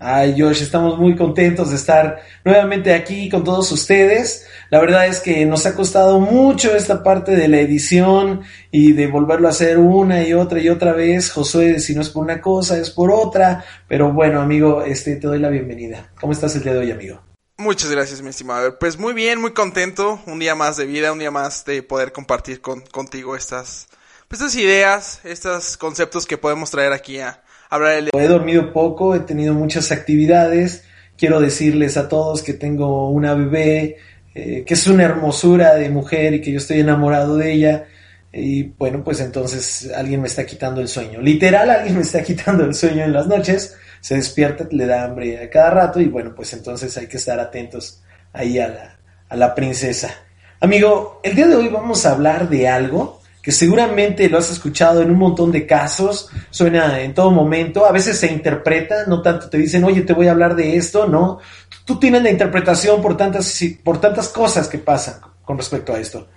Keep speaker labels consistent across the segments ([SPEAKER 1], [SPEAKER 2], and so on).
[SPEAKER 1] Ay, Josh, estamos muy contentos de estar nuevamente aquí con todos ustedes. La verdad es que nos ha costado mucho esta parte de la edición y de volverlo a hacer una y otra y otra vez. Josué, si no es por una cosa, es por otra. Pero bueno, amigo, este, te doy la bienvenida. ¿Cómo estás el día de hoy, amigo?
[SPEAKER 2] Muchas gracias, mi estimado. Pues muy bien, muy contento. Un día más de vida, un día más de poder compartir con, contigo estas, pues, estas ideas, estos conceptos que podemos traer aquí a,
[SPEAKER 1] He dormido poco, he tenido muchas actividades. Quiero decirles a todos que tengo una bebé, eh, que es una hermosura de mujer y que yo estoy enamorado de ella. Y bueno, pues entonces alguien me está quitando el sueño. Literal, alguien me está quitando el sueño en las noches. Se despierta, le da hambre a cada rato y bueno, pues entonces hay que estar atentos ahí a la, a la princesa. Amigo, el día de hoy vamos a hablar de algo que seguramente lo has escuchado en un montón de casos, suena en todo momento, a veces se interpreta, no tanto te dicen, oye, te voy a hablar de esto, no, tú tienes la interpretación por tantas, por tantas cosas que pasan con respecto a esto.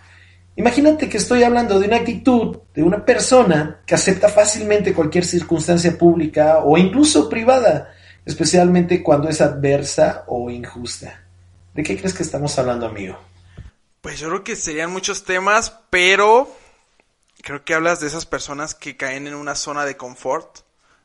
[SPEAKER 1] Imagínate que estoy hablando de una actitud de una persona que acepta fácilmente cualquier circunstancia pública o incluso privada, especialmente cuando es adversa o injusta. ¿De qué crees que estamos hablando, amigo?
[SPEAKER 2] Pues yo creo que serían muchos temas, pero creo que hablas de esas personas que caen en una zona de confort,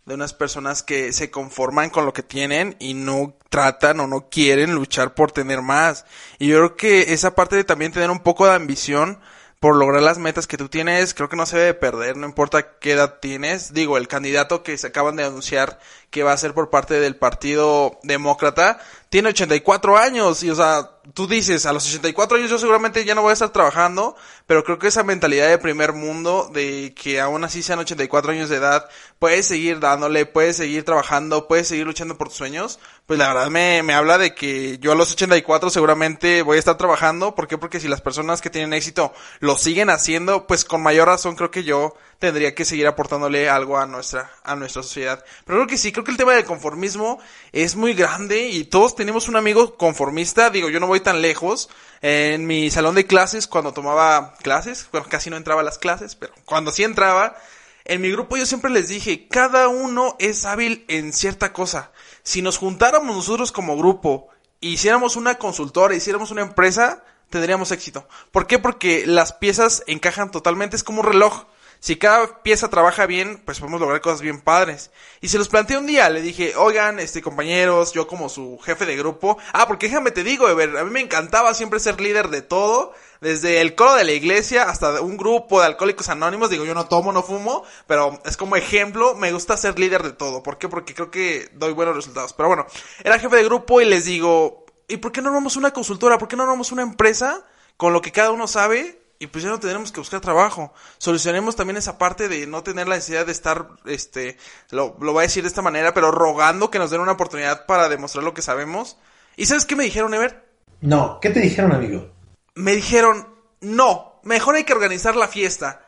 [SPEAKER 2] de unas personas que se conforman con lo que tienen y no tratan o no quieren luchar por tener más. Y yo creo que esa parte de también tener un poco de ambición por lograr las metas que tú tienes, creo que no se debe perder, no importa qué edad tienes. Digo, el candidato que se acaban de anunciar que va a ser por parte del Partido Demócrata, tiene 84 años y, o sea, tú dices, a los 84 años yo seguramente ya no voy a estar trabajando, pero creo que esa mentalidad de primer mundo, de que aún así sean 84 años de edad, puedes seguir dándole, puedes seguir trabajando, puedes seguir luchando por tus sueños, pues la verdad me, me habla de que yo a los 84 seguramente voy a estar trabajando. ¿Por qué? Porque si las personas que tienen éxito lo siguen haciendo, pues con mayor razón creo que yo tendría que seguir aportándole algo a nuestra, a nuestra sociedad. Pero creo que sí, creo que el tema del conformismo es muy grande y todos tenemos un amigo conformista. Digo, yo no voy tan lejos. En mi salón de clases, cuando tomaba clases, bueno, casi no entraba a las clases, pero cuando sí entraba, en mi grupo yo siempre les dije, cada uno es hábil en cierta cosa. Si nos juntáramos nosotros como grupo, hiciéramos una consultora, hiciéramos una empresa, tendríamos éxito. ¿Por qué? Porque las piezas encajan totalmente, es como un reloj. Si cada pieza trabaja bien, pues podemos lograr cosas bien padres. Y se los planteé un día, le dije, oigan, este, compañeros, yo como su jefe de grupo. Ah, porque déjame te digo, Ever, a mí me encantaba siempre ser líder de todo. Desde el coro de la iglesia hasta un grupo de alcohólicos anónimos. Digo, yo no tomo, no fumo, pero es como ejemplo, me gusta ser líder de todo. ¿Por qué? Porque creo que doy buenos resultados. Pero bueno, era jefe de grupo y les digo, ¿y por qué no armamos una consultora? ¿Por qué no armamos una empresa con lo que cada uno sabe? Y pues ya no tendremos que buscar trabajo. Solucionemos también esa parte de no tener la necesidad de estar, este, lo, lo voy a decir de esta manera, pero rogando que nos den una oportunidad para demostrar lo que sabemos. ¿Y sabes qué me dijeron, Ever?
[SPEAKER 1] No, ¿qué te dijeron, amigo?
[SPEAKER 2] Me dijeron, no, mejor hay que organizar la fiesta.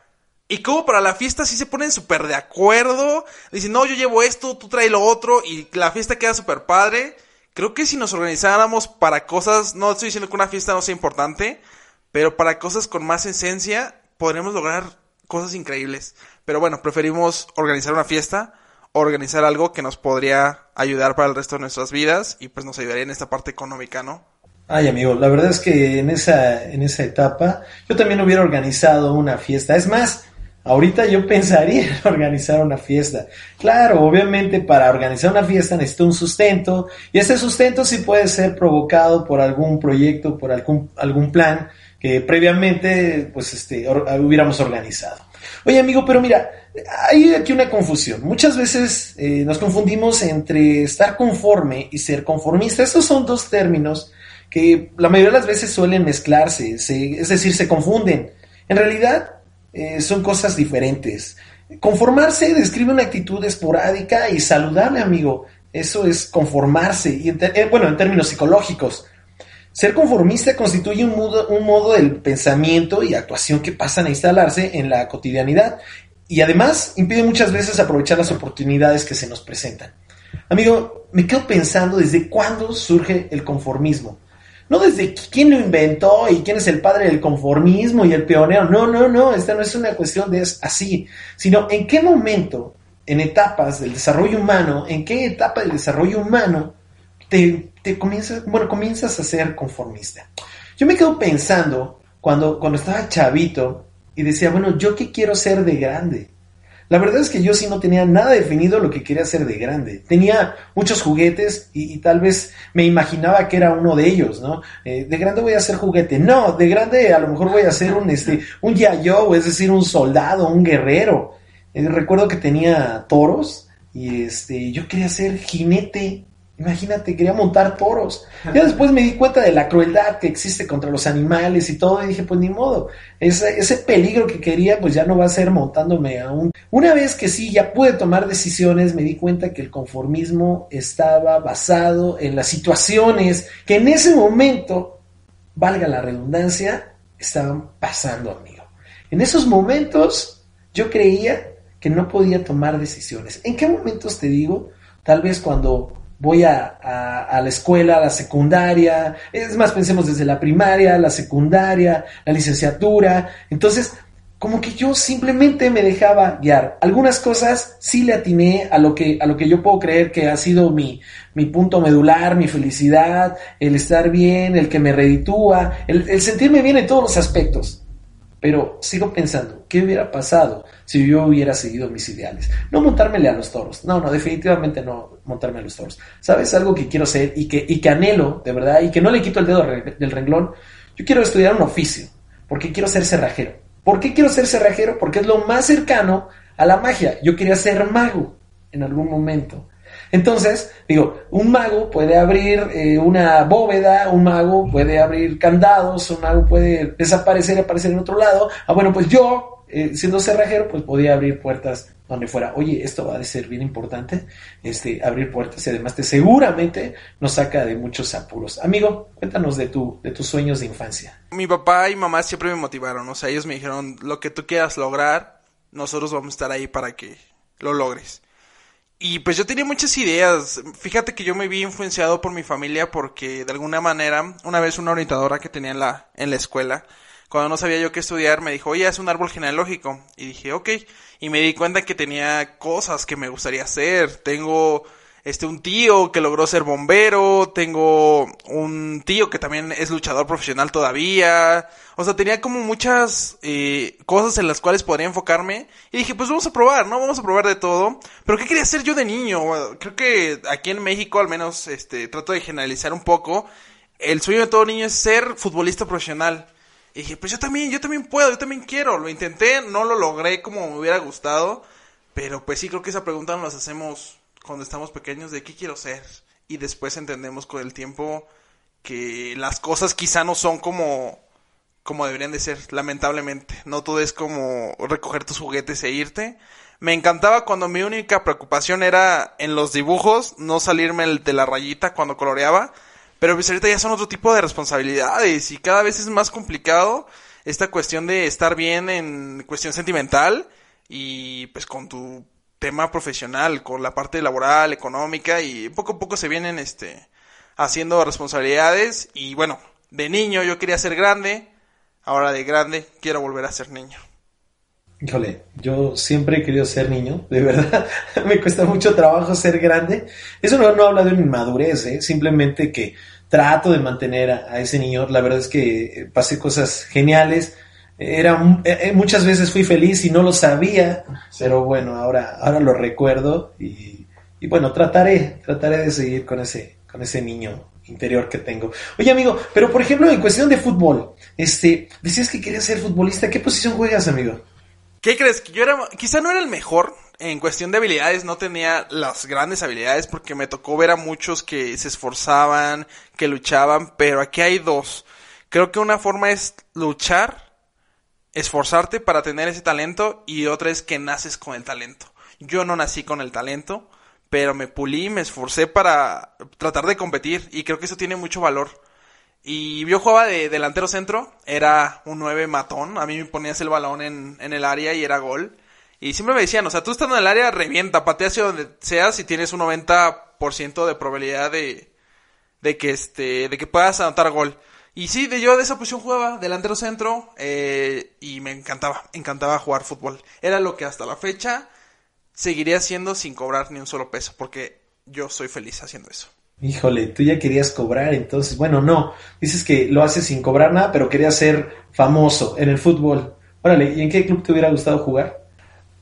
[SPEAKER 2] Y como para la fiesta sí se ponen súper de acuerdo. Dicen, no, yo llevo esto, tú traes lo otro, y la fiesta queda súper padre. Creo que si nos organizáramos para cosas, no estoy diciendo que una fiesta no sea importante, pero para cosas con más esencia podremos lograr cosas increíbles. Pero bueno, preferimos organizar una fiesta, organizar algo que nos podría ayudar para el resto de nuestras vidas y pues nos ayudaría en esta parte económica, ¿no?
[SPEAKER 1] Ay, amigo, la verdad es que en esa, en esa etapa yo también hubiera organizado una fiesta. Es más, ahorita yo pensaría en organizar una fiesta. Claro, obviamente para organizar una fiesta necesito un sustento y ese sustento sí puede ser provocado por algún proyecto, por algún, algún plan que previamente pues este, hubiéramos organizado. Oye amigo, pero mira, hay aquí una confusión. Muchas veces eh, nos confundimos entre estar conforme y ser conformista. Estos son dos términos que la mayoría de las veces suelen mezclarse, es decir, se confunden. En realidad eh, son cosas diferentes. Conformarse describe una actitud esporádica y saludable, amigo. Eso es conformarse, y eh, bueno, en términos psicológicos. Ser conformista constituye un modo, un modo del pensamiento y actuación que pasan a instalarse en la cotidianidad y además impide muchas veces aprovechar las oportunidades que se nos presentan. Amigo, me quedo pensando desde cuándo surge el conformismo. No desde quién lo inventó y quién es el padre del conformismo y el pionero. No, no, no, esta no es una cuestión de así, sino en qué momento, en etapas del desarrollo humano, en qué etapa del desarrollo humano te, te comienzas, bueno, comienzas a ser conformista. Yo me quedo pensando cuando, cuando estaba chavito y decía, bueno, ¿yo qué quiero ser de grande? La verdad es que yo sí no tenía nada definido lo que quería ser de grande. Tenía muchos juguetes y, tal vez me imaginaba que era uno de ellos, ¿no? Eh, de grande voy a ser juguete. No, de grande a lo mejor voy a ser un, este, un yayo, es decir, un soldado, un guerrero. Eh, recuerdo que tenía toros y este, yo quería ser jinete Imagínate, quería montar toros. Ya después me di cuenta de la crueldad que existe contra los animales y todo, y dije, pues ni modo, ese, ese peligro que quería, pues ya no va a ser montándome aún. Una vez que sí, ya pude tomar decisiones, me di cuenta que el conformismo estaba basado en las situaciones que en ese momento, valga la redundancia, estaban pasando, amigo. En esos momentos yo creía que no podía tomar decisiones. ¿En qué momentos te digo? Tal vez cuando voy a, a, la escuela, a la secundaria, es más, pensemos desde la primaria, la secundaria, la licenciatura. Entonces, como que yo simplemente me dejaba guiar. Algunas cosas sí le atiné a lo que, a lo que yo puedo creer que ha sido mi, mi punto medular, mi felicidad, el estar bien, el que me reditúa, el, el sentirme bien en todos los aspectos. Pero sigo pensando, ¿qué hubiera pasado si yo hubiera seguido mis ideales? No montármele a los toros. No, no, definitivamente no montarme a los toros. ¿Sabes algo que quiero ser y que, y que anhelo, de verdad, y que no le quito el dedo del renglón? Yo quiero estudiar un oficio, porque quiero ser cerrajero. ¿Por qué quiero ser cerrajero? Porque es lo más cercano a la magia. Yo quería ser mago en algún momento. Entonces, digo, un mago puede abrir eh, una bóveda, un mago puede abrir candados, un mago puede desaparecer y aparecer en otro lado. Ah, bueno, pues yo, eh, siendo cerrajero, pues podía abrir puertas donde fuera. Oye, esto va a ser bien importante, este, abrir puertas y además te seguramente nos saca de muchos apuros. Amigo, cuéntanos de tu, de tus sueños de infancia.
[SPEAKER 2] Mi papá y mamá siempre me motivaron, o sea, ellos me dijeron, lo que tú quieras lograr, nosotros vamos a estar ahí para que lo logres. Y pues yo tenía muchas ideas. Fíjate que yo me vi influenciado por mi familia porque de alguna manera, una vez una orientadora que tenía en la, en la escuela, cuando no sabía yo qué estudiar, me dijo, oye, es un árbol genealógico. Y dije, ok. Y me di cuenta que tenía cosas que me gustaría hacer. Tengo este, un tío que logró ser bombero, tengo un tío que también es luchador profesional todavía, o sea, tenía como muchas eh, cosas en las cuales podría enfocarme y dije, pues vamos a probar, ¿no? Vamos a probar de todo, pero ¿qué quería hacer yo de niño? creo que aquí en México, al menos, este, trato de generalizar un poco, el sueño de todo niño es ser futbolista profesional. Y dije, pues yo también, yo también puedo, yo también quiero, lo intenté, no lo logré como me hubiera gustado, pero pues sí creo que esa pregunta nos hacemos cuando estamos pequeños de qué quiero ser y después entendemos con el tiempo que las cosas quizá no son como como deberían de ser, lamentablemente. No todo es como recoger tus juguetes e irte. Me encantaba cuando mi única preocupación era en los dibujos, no salirme de la rayita cuando coloreaba. Pero pues ahorita ya son otro tipo de responsabilidades y cada vez es más complicado esta cuestión de estar bien en cuestión sentimental y pues con tu tema profesional, con la parte laboral, económica y poco a poco se vienen este haciendo responsabilidades y bueno, de niño yo quería ser grande, ahora de grande quiero volver a ser niño.
[SPEAKER 1] Híjole, yo siempre he querido ser niño, de verdad, me cuesta mucho trabajo ser grande. Eso no, no habla de una inmadurez, ¿eh? simplemente que trato de mantener a, ese niño. La verdad es que pasé cosas geniales, era eh, eh, muchas veces fui feliz y no lo sabía, pero bueno, ahora, ahora lo recuerdo y, y, bueno, trataré, trataré de seguir con ese, con ese niño interior que tengo. Oye, amigo, pero por ejemplo, en cuestión de fútbol, este, decías que querías ser futbolista, ¿qué posición juegas, amigo?
[SPEAKER 2] ¿Qué crees? Que yo era, quizá no era el mejor en cuestión de habilidades, no tenía las grandes habilidades porque me tocó ver a muchos que se esforzaban, que luchaban, pero aquí hay dos. Creo que una forma es luchar esforzarte para tener ese talento y otra es que naces con el talento. Yo no nací con el talento, pero me pulí, me esforcé para tratar de competir y creo que eso tiene mucho valor. Y yo jugaba de delantero centro, era un 9 matón, a mí me ponías el balón en, en el área y era gol. Y siempre me decían, o sea, tú estando en el área, revienta, patea hacia donde seas y tienes un 90 90% de probabilidad de, de que este, de que puedas anotar gol. Y sí, de yo de esa posición jugaba, delantero centro, eh, y me encantaba, encantaba jugar fútbol. Era lo que hasta la fecha seguiría haciendo sin cobrar ni un solo peso, porque yo soy feliz haciendo eso.
[SPEAKER 1] Híjole, tú ya querías cobrar, entonces, bueno, no, dices que lo haces sin cobrar nada, pero querías ser famoso en el fútbol. Órale, ¿y en qué club te hubiera gustado jugar?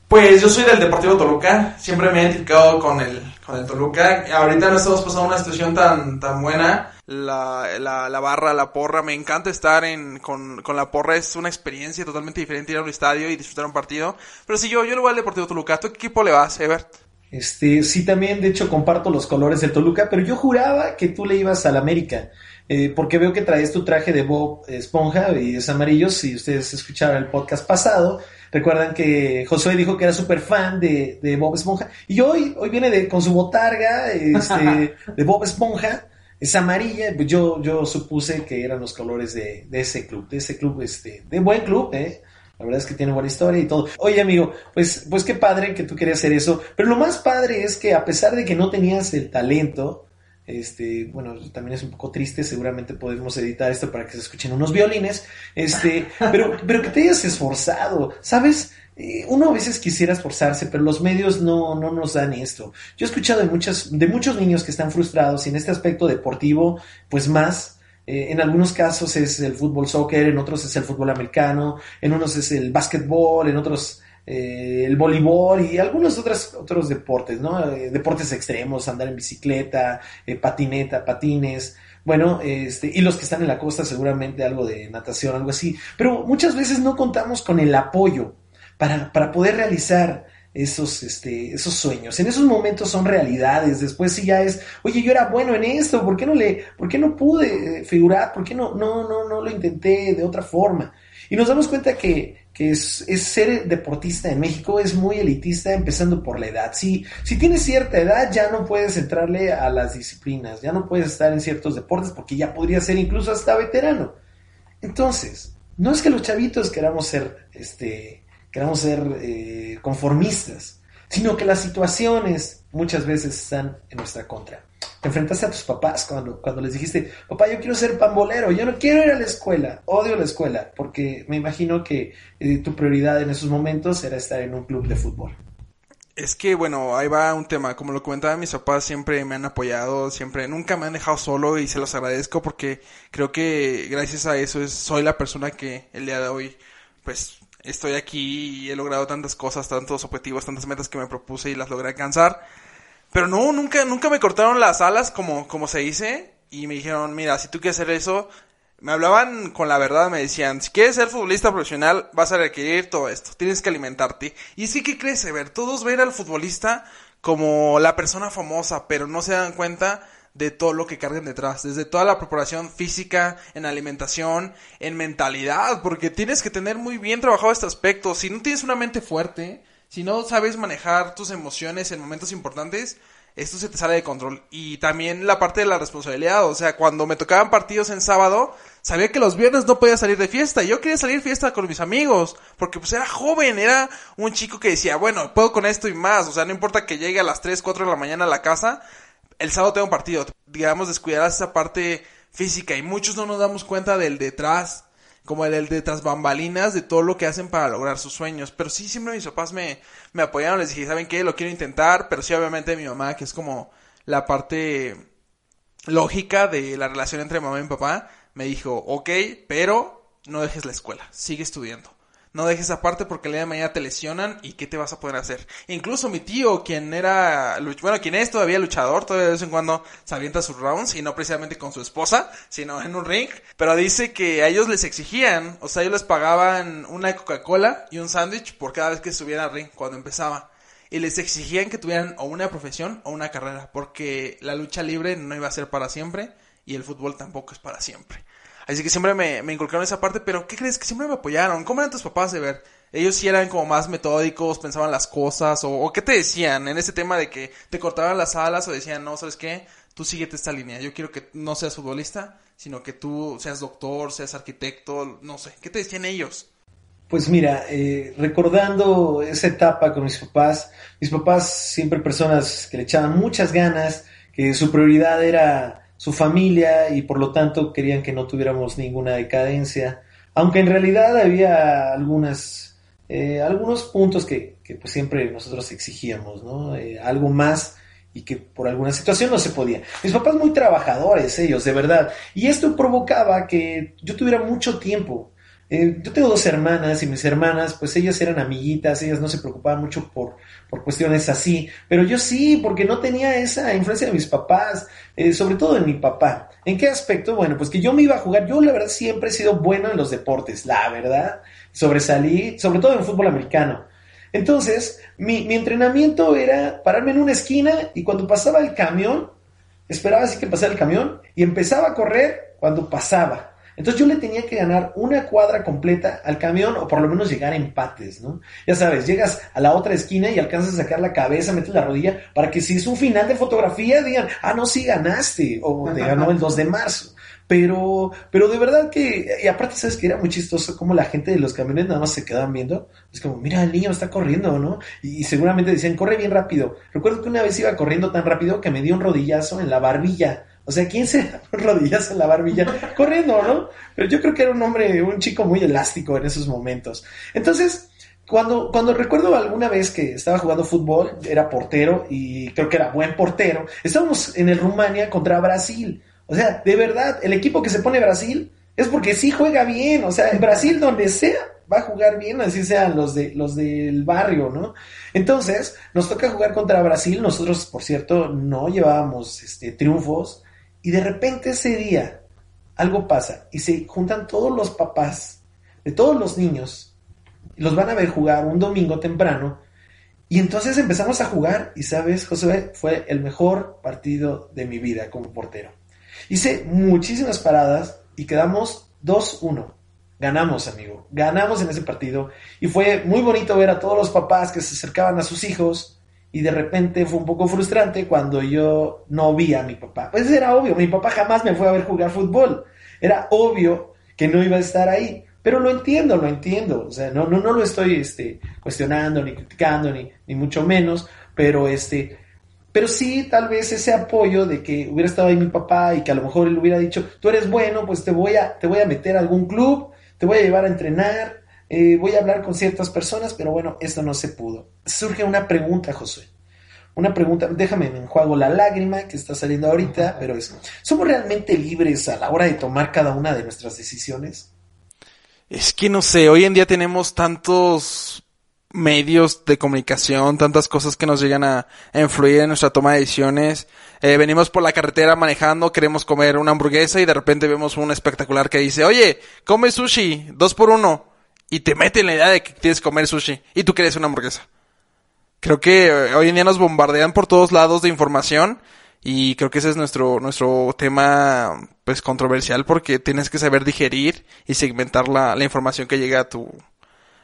[SPEAKER 2] Pues yo soy del Deportivo Toluca, siempre me he identificado con el, con el Toluca. Ahorita no estamos pasando una situación tan, tan buena. La, la, la barra, la porra, me encanta estar en, con, con la porra, es una experiencia totalmente diferente ir a un estadio y disfrutar un partido. Pero si yo, yo le voy al Deportivo Toluca, ¿tú qué equipo le vas, Ebert?
[SPEAKER 1] Este, sí, también, de hecho, comparto los colores del Toluca, pero yo juraba que tú le ibas al América, eh, porque veo que traes tu traje de Bob Esponja y es amarillo. Si ustedes escucharon el podcast pasado, recuerdan que Josué dijo que era súper fan de, de, Bob Esponja, y hoy, hoy viene de, con su botarga este, de Bob Esponja. Es amarilla, yo, yo supuse que eran los colores de, de ese club, de ese club, este, de buen club, ¿eh? La verdad es que tiene buena historia y todo. Oye, amigo, pues, pues qué padre que tú querías hacer eso. Pero lo más padre es que a pesar de que no tenías el talento, este, bueno, también es un poco triste, seguramente podemos editar esto para que se escuchen unos violines, este, pero, pero que te hayas esforzado, ¿sabes? Eh, uno a veces quisiera esforzarse, pero los medios no, no nos dan esto. Yo he escuchado de muchas, de muchos niños que están frustrados y en este aspecto deportivo, pues más, eh, en algunos casos es el fútbol soccer, en otros es el fútbol americano, en unos es el básquetbol, en otros eh, el voleibol y algunos otros, otros deportes, ¿no? Eh, deportes extremos, andar en bicicleta, patineta, patines. Bueno, este, y los que están en la costa seguramente algo de natación, algo así. Pero muchas veces no contamos con el apoyo para, para poder realizar esos, este, esos sueños. En esos momentos son realidades. Después sí ya es, oye, yo era bueno en esto, ¿por qué no le, por qué no pude figurar? ¿Por qué no, no, no, no lo intenté de otra forma? Y nos damos cuenta que, que es, es, ser deportista en México es muy elitista, empezando por la edad. Si, si tienes cierta edad, ya no puedes entrarle a las disciplinas, ya no puedes estar en ciertos deportes porque ya podría ser incluso hasta veterano. Entonces, no es que los chavitos queramos ser este, queramos ser eh, conformistas, sino que las situaciones muchas veces están en nuestra contra. Te enfrentaste a tus papás cuando, cuando les dijiste, papá, yo quiero ser pambolero, yo no quiero ir a la escuela, odio la escuela, porque me imagino que eh, tu prioridad en esos momentos era estar en un club de fútbol.
[SPEAKER 2] Es que, bueno, ahí va un tema. Como lo comentaba, mis papás siempre me han apoyado, siempre, nunca me han dejado solo y se los agradezco porque creo que gracias a eso es, soy la persona que el día de hoy, pues, estoy aquí y he logrado tantas cosas, tantos objetivos, tantas metas que me propuse y las logré alcanzar. Pero no, nunca, nunca me cortaron las alas como, como se dice y me dijeron, mira, si tú quieres hacer eso, me hablaban con la verdad, me decían, si quieres ser futbolista profesional, vas a requerir todo esto, tienes que alimentarte. Y sí que crece, ver, todos ven al futbolista como la persona famosa, pero no se dan cuenta de todo lo que cargan detrás, desde toda la preparación física, en alimentación, en mentalidad, porque tienes que tener muy bien trabajado este aspecto. Si no tienes una mente fuerte, si no sabes manejar tus emociones en momentos importantes, esto se te sale de control. Y también la parte de la responsabilidad, o sea, cuando me tocaban partidos en sábado, sabía que los viernes no podía salir de fiesta. Yo quería salir fiesta con mis amigos, porque pues era joven, era un chico que decía, bueno, puedo con esto y más, o sea, no importa que llegue a las 3, 4 de la mañana a la casa, el sábado tengo un partido, digamos, descuidar esa parte física y muchos no nos damos cuenta del detrás, como el, detrás bambalinas de todo lo que hacen para lograr sus sueños. Pero sí, siempre mis papás me, me apoyaron, les dije, ¿saben qué? Lo quiero intentar, pero sí, obviamente mi mamá, que es como la parte lógica de la relación entre mamá y papá, me dijo, ok, pero no dejes la escuela, sigue estudiando. No dejes aparte porque el día de mañana te lesionan y qué te vas a poder hacer. Incluso mi tío, quien era, bueno, quien es todavía luchador, todavía de vez en cuando se avienta sus rounds y no precisamente con su esposa, sino en un ring, pero dice que a ellos les exigían, o sea, ellos les pagaban una Coca-Cola y un sándwich por cada vez que subiera al ring cuando empezaba. Y les exigían que tuvieran o una profesión o una carrera, porque la lucha libre no iba a ser para siempre y el fútbol tampoco es para siempre. Así que siempre me, me inculcaron esa parte, pero ¿qué crees? Que siempre me apoyaron. ¿Cómo eran tus papás de ver? Ellos sí eran como más metódicos, pensaban las cosas, o, qué te decían en ese tema de que te cortaban las alas o decían, no, ¿sabes qué? Tú síguete esta línea. Yo quiero que no seas futbolista, sino que tú seas doctor, seas arquitecto, no sé. ¿Qué te decían ellos?
[SPEAKER 1] Pues mira, eh, recordando esa etapa con mis papás, mis papás siempre personas que le echaban muchas ganas, que su prioridad era su familia y por lo tanto querían que no tuviéramos ninguna decadencia, aunque en realidad había algunas, eh, algunos puntos que, que pues siempre nosotros exigíamos, ¿no? Eh, algo más y que por alguna situación no se podía. Mis papás muy trabajadores, ellos, de verdad, y esto provocaba que yo tuviera mucho tiempo eh, yo tengo dos hermanas y mis hermanas, pues ellas eran amiguitas, ellas no se preocupaban mucho por, por cuestiones así, pero yo sí, porque no tenía esa influencia de mis papás, eh, sobre todo de mi papá. ¿En qué aspecto? Bueno, pues que yo me iba a jugar, yo la verdad siempre he sido bueno en los deportes, la verdad, sobresalí, sobre todo en fútbol americano. Entonces, mi, mi entrenamiento era pararme en una esquina y cuando pasaba el camión, esperaba así que pasara el camión y empezaba a correr cuando pasaba. Entonces yo le tenía que ganar una cuadra completa al camión o por lo menos llegar a empates, ¿no? Ya sabes, llegas a la otra esquina y alcanzas a sacar la cabeza, metes la rodilla para que si es un final de fotografía digan, ah, no, sí ganaste o te ganó el 2 de marzo. Pero, pero de verdad que, y aparte, sabes que era muy chistoso como la gente de los camiones nada más se quedaban viendo. Es como, mira, el niño está corriendo, ¿no? Y, seguramente decían, corre bien rápido. Recuerdo que una vez iba corriendo tan rápido que me dio un rodillazo en la barbilla. O sea, ¿quién se rodillazo en la barbilla? Corriendo, ¿no? Pero yo creo que era un hombre, un chico muy elástico en esos momentos. Entonces, cuando, cuando recuerdo alguna vez que estaba jugando fútbol, era portero y creo que era buen portero, estábamos en el Rumania contra Brasil. O sea, de verdad, el equipo que se pone Brasil es porque sí juega bien. O sea, en Brasil donde sea va a jugar bien, así sean los de los del barrio, ¿no? Entonces, nos toca jugar contra Brasil. Nosotros, por cierto, no llevábamos este, triunfos y de repente ese día algo pasa y se juntan todos los papás de todos los niños y los van a ver jugar un domingo temprano. Y entonces empezamos a jugar y sabes, José, fue el mejor partido de mi vida como portero. Hice muchísimas paradas y quedamos 2-1. Ganamos, amigo. Ganamos en ese partido. Y fue muy bonito ver a todos los papás que se acercaban a sus hijos y de repente fue un poco frustrante cuando yo no vi a mi papá. Pues era obvio, mi papá jamás me fue a ver jugar fútbol. Era obvio que no iba a estar ahí. Pero lo entiendo, lo entiendo. O sea, no, no, no lo estoy este, cuestionando, ni criticando, ni, ni mucho menos. Pero este. Pero sí, tal vez ese apoyo de que hubiera estado ahí mi papá y que a lo mejor él hubiera dicho, tú eres bueno, pues te voy a, te voy a meter a algún club, te voy a llevar a entrenar, eh, voy a hablar con ciertas personas, pero bueno, esto no se pudo. Surge una pregunta, José. Una pregunta, déjame, me enjuago la lágrima que está saliendo ahorita, pero es, ¿somos realmente libres a la hora de tomar cada una de nuestras decisiones?
[SPEAKER 2] Es que no sé, hoy en día tenemos tantos medios de comunicación, tantas cosas que nos llegan a, influir en nuestra toma de decisiones. Eh, venimos por la carretera manejando, queremos comer una hamburguesa y de repente vemos un espectacular que dice, oye, come sushi, dos por uno y te mete en la idea de que tienes que comer sushi y tú quieres una hamburguesa. Creo que eh, hoy en día nos bombardean por todos lados de información y creo que ese es nuestro nuestro tema pues controversial porque tienes que saber digerir y segmentar la, la información que llega a tu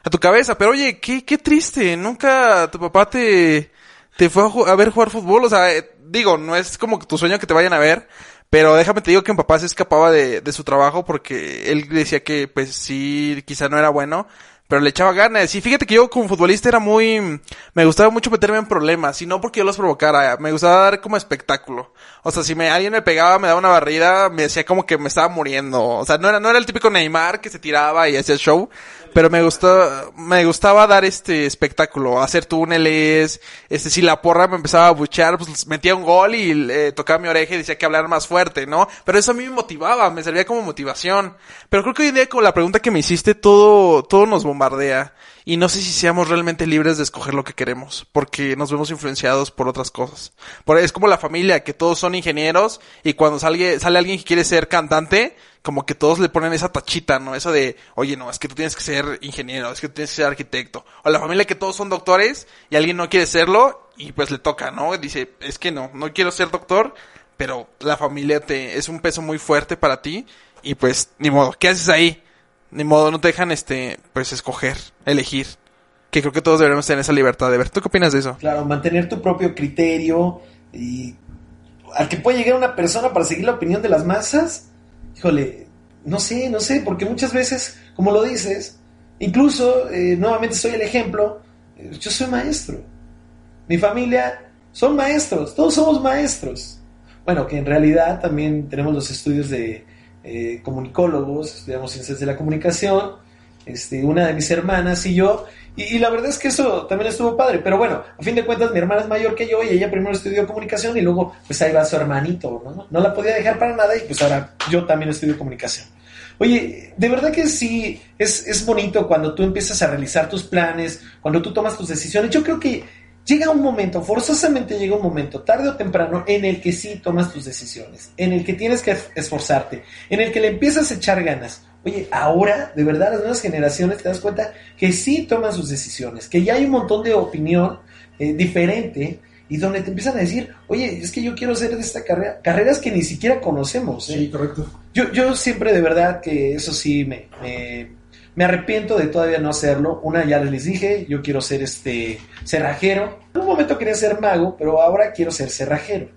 [SPEAKER 2] a tu cabeza. Pero oye, qué, qué triste, nunca tu papá te te fue a, a ver jugar fútbol, o sea, eh, digo, no es como tu sueño que te vayan a ver, pero déjame te digo que mi papá se escapaba de, de su trabajo porque él decía que pues sí, quizá no era bueno, pero le echaba ganas. Y fíjate que yo como futbolista era muy, me gustaba mucho meterme en problemas, y no porque yo los provocara, me gustaba dar como espectáculo. O sea, si me, alguien me pegaba, me daba una barrida, me decía como que me estaba muriendo. O sea, no era, no era el típico Neymar que se tiraba y hacía show, pero me gustaba, me gustaba dar este espectáculo, hacer túneles, este, si la porra me empezaba a buchear, pues metía un gol y eh, tocaba mi oreja y decía que hablar más fuerte, ¿no? Pero eso a mí me motivaba, me servía como motivación. Pero creo que hoy en día con la pregunta que me hiciste, todo, todo nos bombardea. Y no sé si seamos realmente libres de escoger lo que queremos, porque nos vemos influenciados por otras cosas. Por, es como la familia, que todos son ingenieros, y cuando sale, sale alguien que quiere ser cantante, como que todos le ponen esa tachita, ¿no? Eso de, oye, no, es que tú tienes que ser ingeniero, es que tú tienes que ser arquitecto. O la familia que todos son doctores, y alguien no quiere serlo, y pues le toca, ¿no? Dice, es que no, no quiero ser doctor, pero la familia te, es un peso muy fuerte para ti, y pues, ni modo, ¿qué haces ahí? Ni modo, no te dejan, este, pues, escoger, elegir. Que creo que todos deberíamos tener esa libertad de ver. ¿Tú qué opinas de eso?
[SPEAKER 1] Claro, mantener tu propio criterio y al que puede llegar una persona para seguir la opinión de las masas, híjole, no sé, no sé, porque muchas veces, como lo dices, incluso, eh, nuevamente soy el ejemplo, eh, yo soy maestro. Mi familia son maestros, todos somos maestros. bueno, que en realidad también tenemos los estudios de eh, comunicólogos, estudiamos ciencias de la comunicación, este, una de mis hermanas y yo, y, la verdad es que eso también estuvo padre, pero bueno, a fin de cuentas mi hermana es mayor que yo y ella primero estudió comunicación y luego pues ahí va su hermanito, ¿no? No la podía dejar para nada y pues ahora yo también estudio comunicación. Oye, de verdad que sí, es, es bonito cuando tú empiezas a realizar tus planes, cuando tú tomas tus decisiones. Yo creo que llega un momento, forzosamente llega un momento, tarde o temprano, en el que sí tomas tus decisiones, en el que tienes que esforzarte, en el que le empiezas a echar ganas. Oye, ahora, de verdad, las nuevas generaciones te das cuenta que sí toman sus decisiones, que ya hay un montón de opinión eh, diferente y donde te empiezan a decir, oye, es que yo quiero hacer de esta carrera, carreras que ni siquiera conocemos.
[SPEAKER 3] ¿eh? Sí, correcto.
[SPEAKER 1] Yo, yo siempre de verdad que eso sí me, me, arrepiento de todavía no hacerlo. Una ya les dije, yo quiero ser este cerrajero. En un momento quería ser mago, pero ahora quiero ser cerrajero.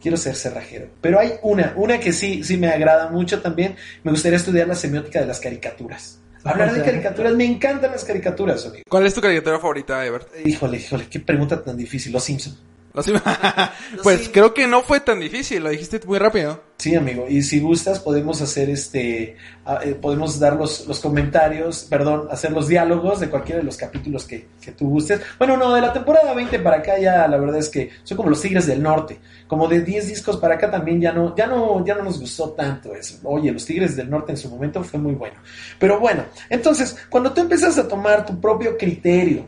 [SPEAKER 1] Quiero ser cerrajero. Pero hay una, una que sí, sí me agrada mucho también. Me gustaría estudiar la semiótica de las caricaturas. Hablar de caricaturas, me encantan las caricaturas, amigo.
[SPEAKER 2] ¿Cuál es tu caricatura favorita, Ever?
[SPEAKER 1] Híjole, híjole, qué pregunta tan difícil. Los Simpsons.
[SPEAKER 2] pues creo que no fue tan difícil, lo dijiste muy rápido.
[SPEAKER 1] Sí, amigo, y si gustas podemos hacer este, eh, podemos dar los, los, comentarios, perdón, hacer los diálogos de cualquiera de los capítulos que, que, tú gustes. Bueno, no, de la temporada 20 para acá ya la verdad es que son como los Tigres del Norte, como de 10 discos para acá también ya no, ya no, ya no nos gustó tanto eso. Oye, los Tigres del Norte en su momento fue muy bueno. Pero bueno, entonces, cuando tú empiezas a tomar tu propio criterio,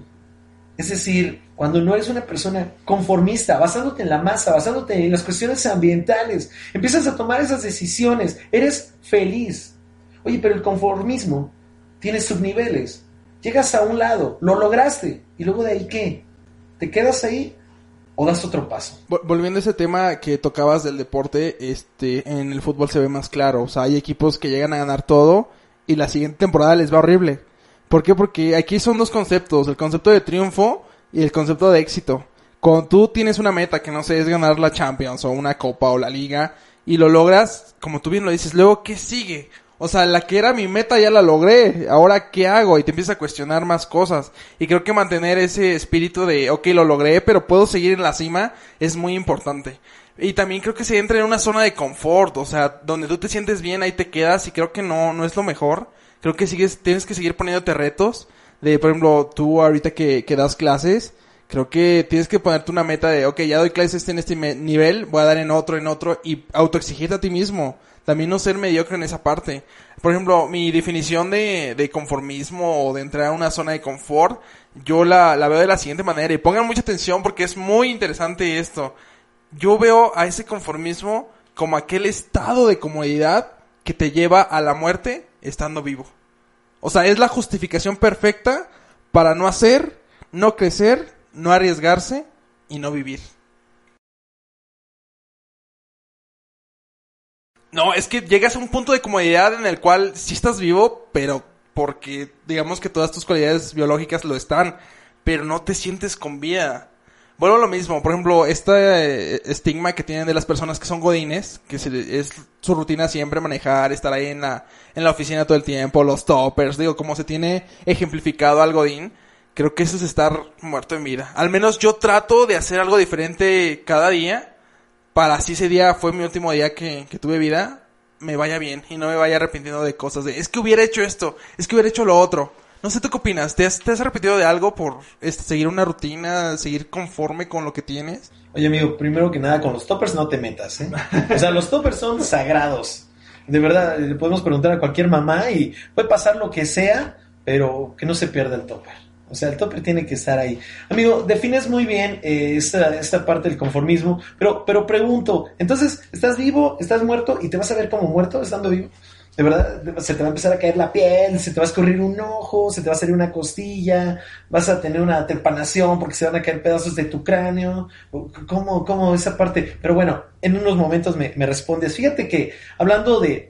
[SPEAKER 1] es decir, cuando no eres una persona conformista, basándote en la masa, basándote en las cuestiones ambientales, empiezas a tomar esas decisiones, eres feliz. Oye, pero el conformismo tiene subniveles. Llegas a un lado, lo lograste, y luego de ahí qué? ¿Te quedas ahí o das otro paso?
[SPEAKER 2] Volviendo a ese tema que tocabas del deporte, este, en el fútbol se ve más claro. O sea, hay equipos que llegan a ganar todo y la siguiente temporada les va horrible. ¿Por qué? Porque aquí son dos conceptos, el concepto de triunfo y el concepto de éxito. Cuando tú tienes una meta que no sé, es ganar la Champions o una Copa o la Liga y lo logras, como tú bien lo dices, luego ¿qué sigue? O sea, la que era mi meta ya la logré, ahora ¿qué hago? Y te empiezas a cuestionar más cosas. Y creo que mantener ese espíritu de, ok, lo logré, pero puedo seguir en la cima, es muy importante. Y también creo que se entra en una zona de confort, o sea, donde tú te sientes bien, ahí te quedas y creo que no, no es lo mejor. Creo que sigues, tienes que seguir poniéndote retos de, por ejemplo, tú ahorita que, que das clases, creo que tienes que ponerte una meta de, ok, ya doy clases en este nivel, voy a dar en otro, en otro, y autoexigirte a ti mismo. También no ser mediocre en esa parte. Por ejemplo, mi definición de, de conformismo o de entrar a una zona de confort, yo la, la veo de la siguiente manera. Y pongan mucha atención porque es muy interesante esto. Yo veo a ese conformismo como aquel estado de comodidad que te lleva a la muerte estando vivo. O sea, es la justificación perfecta para no hacer, no crecer, no arriesgarse y no vivir. No, es que llegas a un punto de comodidad en el cual sí estás vivo, pero porque digamos que todas tus cualidades biológicas lo están, pero no te sientes con vida. Bueno, lo mismo, por ejemplo, este eh, estigma que tienen de las personas que son godines, que es su rutina siempre manejar, estar ahí en la, en la oficina todo el tiempo, los toppers, digo, como se tiene ejemplificado al godín, creo que eso es estar muerto en vida. Al menos yo trato de hacer algo diferente cada día, para si ese día fue mi último día que, que tuve vida, me vaya bien y no me vaya arrepintiendo de cosas de, es que hubiera hecho esto, es que hubiera hecho lo otro. No sé, ¿tú qué opinas? ¿Te has, te repetido de algo por este, seguir una rutina, seguir conforme con lo que tienes?
[SPEAKER 1] Oye, amigo, primero que nada, con los toppers no te metas, ¿eh? O sea, los toppers son sagrados. De verdad, le podemos preguntar a cualquier mamá y puede pasar lo que sea, pero que no se pierda el topper. O sea, el topper tiene que estar ahí. Amigo, defines muy bien eh, esta, esta, parte del conformismo, pero, pero pregunto, entonces, ¿estás vivo, estás muerto y te vas a ver como muerto estando vivo? De verdad se te va a empezar a caer la piel, se te va a escurrir un ojo, se te va a salir una costilla, vas a tener una trepanación porque se van a caer pedazos de tu cráneo, ¿cómo, cómo esa parte? Pero bueno, en unos momentos me, respondes. Fíjate que hablando de,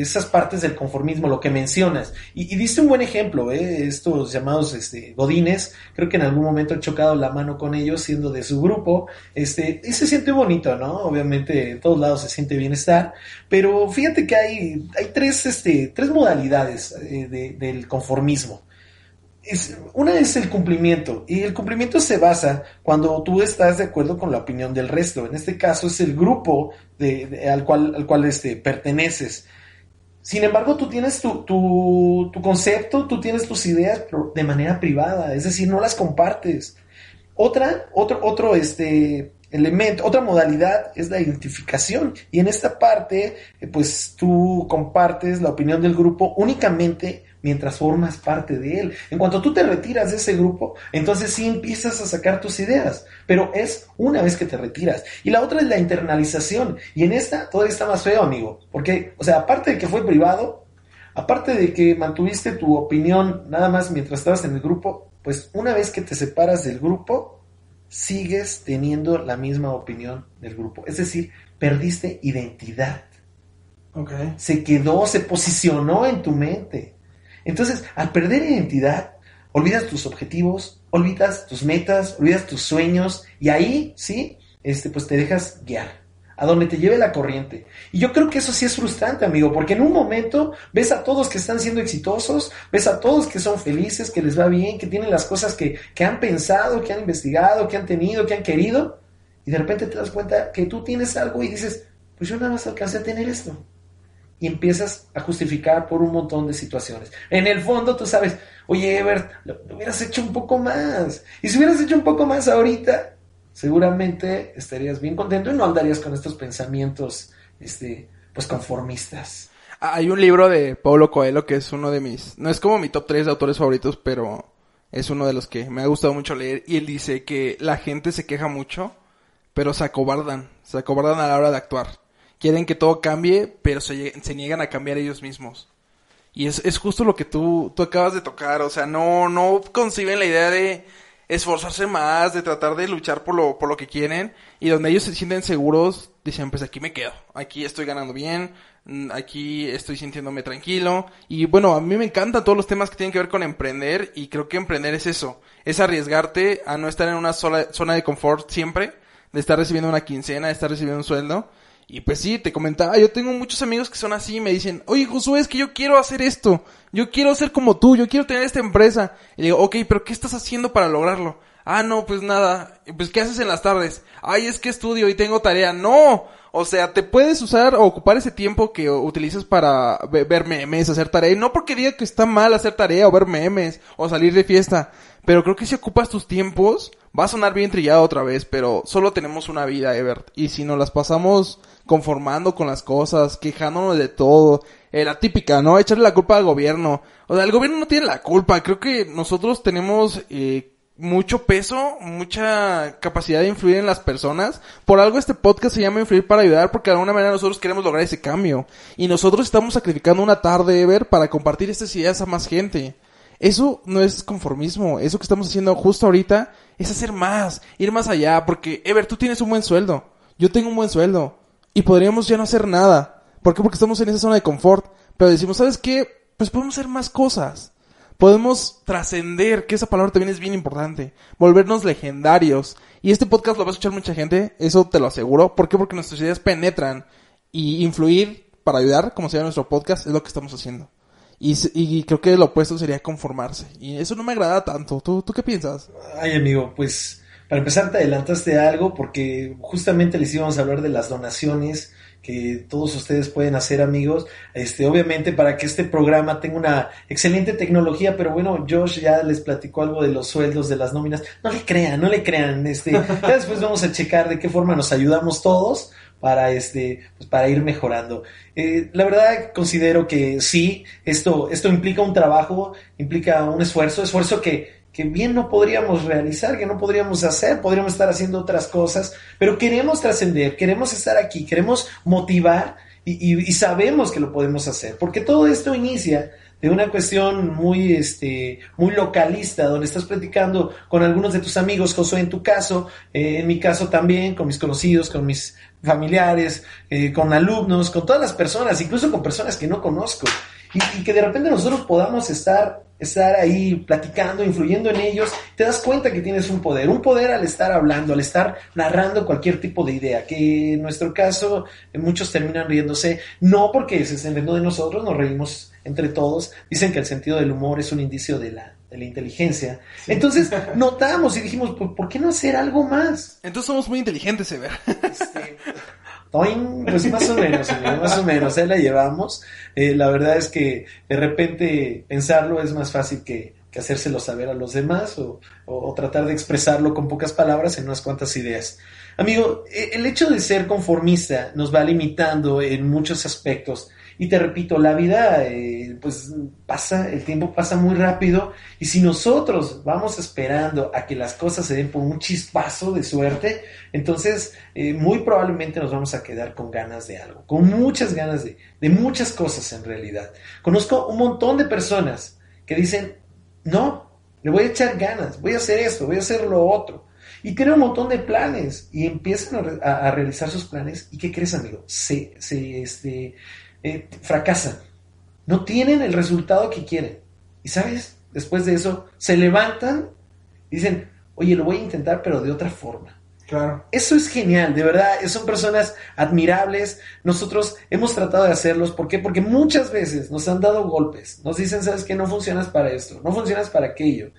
[SPEAKER 1] esas partes del conformismo, lo que mencionas, y, diste un buen ejemplo, ¿eh? estos llamados este, godines, creo que en algún momento he chocado la mano con ellos siendo de su grupo, este, y se siente bonito, ¿no? Obviamente en todos lados se siente bienestar, pero fíjate que hay, hay tres, este, tres modalidades eh, del conformismo. Una es el cumplimiento y el cumplimiento se basa cuando tú estás de acuerdo con la opinión del resto. En este caso es el grupo al cual, al cual este, perteneces. Sin embargo, tú tienes tu, tu, tu, concepto, tú tienes tus ideas de manera privada, es decir, no las compartes. Otra, otro, otro este, elemento, otra modalidad es la identificación. Y en esta parte, eh, pues tú compartes la opinión del grupo únicamente mientras formas parte de él. En cuanto tú te retiras de ese grupo, entonces sí empiezas a sacar tus ideas, pero es una vez que te retiras. Y la otra es la internalización. Y en esta todavía está más feo, amigo, porque, o sea, aparte de que fue privado, aparte de que mantuviste tu opinión nada más mientras estabas en el grupo, pues una vez que te separas del grupo, sigues teniendo la misma opinión del grupo. Es decir, perdiste identidad. Okay. Se quedó, se posicionó en tu mente. Entonces, al perder identidad, olvidas tus objetivos, olvidas tus metas, olvidas tus sueños y ahí, sí, este, pues te dejas guiar a donde te lleve la corriente. Y yo creo que eso sí es frustrante, amigo, porque en un momento ves a todos que están siendo exitosos, ves a todos que son felices, que les va bien, que tienen las cosas que, que han pensado, que han investigado, que han tenido, que han querido, y de repente te das cuenta que tú tienes algo y dices, pues yo nada más alcancé a tener esto y empiezas a justificar por un montón de situaciones. En el fondo tú sabes, oye Ebert, lo, hubieras hecho un poco más. Y si hubieras hecho un poco más ahorita, seguramente estarías bien contento y no andarías con estos pensamientos, este, pues conformistas.
[SPEAKER 2] Hay un libro de Paulo Coelho que es uno de mis, no es como mi top 3 de autores favoritos, pero es uno de los que me ha gustado mucho leer y él dice que la gente se queja mucho, pero se acobardan, se acobardan a la hora de actuar quieren que todo cambie, pero se, niegan a cambiar ellos mismos. Y es, es justo lo que tú, tú acabas de tocar, o sea, no, no conciben la idea de esforzarse más, de tratar de luchar por lo, por lo que quieren, y donde ellos se sienten seguros, dicen, pues aquí me quedo, aquí estoy ganando bien, mm, aquí estoy sintiéndome tranquilo, y bueno, a mí me encantan todos los temas que tienen que ver con emprender, y creo que emprender es eso, es arriesgarte a no estar en una sola zona de confort siempre, de estar recibiendo una quincena, de estar recibiendo un sueldo, y pues sí, te comentaba, yo tengo muchos amigos que son así me dicen, oye Josué, es que yo quiero hacer esto, yo quiero ser como tú, yo quiero tener esta empresa. Y digo, ok, pero ¿qué estás haciendo para lograrlo? Ah, no, pues nada. Pues ¿qué haces en las tardes? Ay, es que estudio y tengo tarea. No. O sea, te puedes usar o ocupar ese tiempo que utilizas para ver memes, hacer tarea. Y no porque diga que está mal hacer tarea o ver memes o salir de fiesta. Pero creo que si ocupas tus tiempos, va a sonar bien trillado otra vez, pero solo tenemos una vida, Ebert. Y si nos las pasamos conformando con las cosas, quejándonos de todo, eh, la típica, ¿no? Echarle la culpa al gobierno. O sea, el gobierno no tiene la culpa. Creo que nosotros tenemos eh, mucho peso, mucha capacidad de influir en las personas. Por algo este podcast se llama Influir para Ayudar, porque de alguna manera nosotros queremos lograr ese cambio. Y nosotros estamos sacrificando una tarde, Ever, para compartir estas ideas a más gente. Eso no es conformismo. Eso que estamos haciendo justo ahorita es hacer más, ir más allá. Porque, Ever, tú tienes un buen sueldo. Yo tengo un buen sueldo. Y podríamos ya no hacer nada. ¿Por qué? Porque estamos en esa zona de confort. Pero decimos, ¿sabes qué? Pues podemos hacer más cosas. Podemos trascender, que esa palabra también es bien importante. Volvernos legendarios. Y este podcast lo va a escuchar mucha gente, eso te lo aseguro. ¿Por qué? Porque nuestras ideas penetran. Y influir para ayudar, como se llama nuestro podcast, es lo que estamos haciendo. Y, y, creo que lo opuesto sería conformarse. Y eso no me agrada tanto. ¿Tú, ¿Tú qué piensas?
[SPEAKER 1] Ay, amigo, pues para empezar te adelantaste algo porque justamente les íbamos a hablar de las donaciones que todos ustedes pueden hacer amigos, este, obviamente para que este programa tenga una excelente tecnología, pero bueno, Josh ya les platicó algo de los sueldos, de las nóminas, no le crean, no le crean, este, ya después vamos a checar de qué forma nos ayudamos todos para este, pues para ir mejorando. Eh, la verdad considero que sí, esto, esto implica un trabajo, implica un esfuerzo, esfuerzo que que bien no podríamos realizar, que no podríamos hacer, podríamos estar haciendo otras cosas, pero queremos trascender, queremos estar aquí, queremos motivar y, sabemos que lo podemos hacer, porque todo esto inicia de una cuestión muy, este, muy localista, donde estás platicando con algunos de tus amigos, Josué, en tu caso, eh, en mi caso también, con mis conocidos, con mis familiares, eh, con alumnos, con todas las personas, incluso con personas que no conozco, y, y que de repente nosotros podamos estar estar ahí platicando, influyendo en ellos, te das cuenta que tienes un poder, un poder al estar hablando, al estar narrando cualquier tipo de idea, que en nuestro caso muchos terminan riéndose, no porque se estén riendo de nosotros, nos reímos entre todos, dicen que el sentido del humor es un indicio de la, de la inteligencia. Entonces notamos y dijimos, ¿por, qué no hacer algo más?
[SPEAKER 2] Entonces somos muy inteligentes, Ever.
[SPEAKER 1] Este, pues más o menos, más o menos, ahí la llevamos. Eh, la verdad es que de repente pensarlo es más fácil que, que hacérselo saber a los demás o, o, tratar de expresarlo con pocas palabras en unas cuantas ideas. Amigo, e, el hecho de ser conformista nos va limitando en muchos aspectos y te repito, la vida, eh, pues pasa, el tiempo pasa muy rápido y si nosotros vamos esperando a que las cosas se den por un chispazo de suerte, entonces eh, muy probablemente nos vamos a quedar con ganas de algo, con muchas ganas de, de muchas cosas en realidad. Conozco un montón de personas que dicen, no, le voy a echar ganas, voy a hacer esto, voy a hacer lo otro. Y tienen un montón de planes y empiezan a, realizar sus planes. ¿Y qué crees, amigo? Se, se, este, eh, fracasan. No tienen el resultado que quieren. Y sabes, después de eso, se levantan y dicen, oye, lo voy a intentar, pero de otra forma.
[SPEAKER 2] Claro.
[SPEAKER 1] Eso es genial, de verdad, son personas admirables. Nosotros hemos tratado de hacerlos. ¿Por qué? Porque muchas veces nos han dado golpes. Nos dicen, ¿sabes qué? No funcionas para esto, no funcionas para aquello.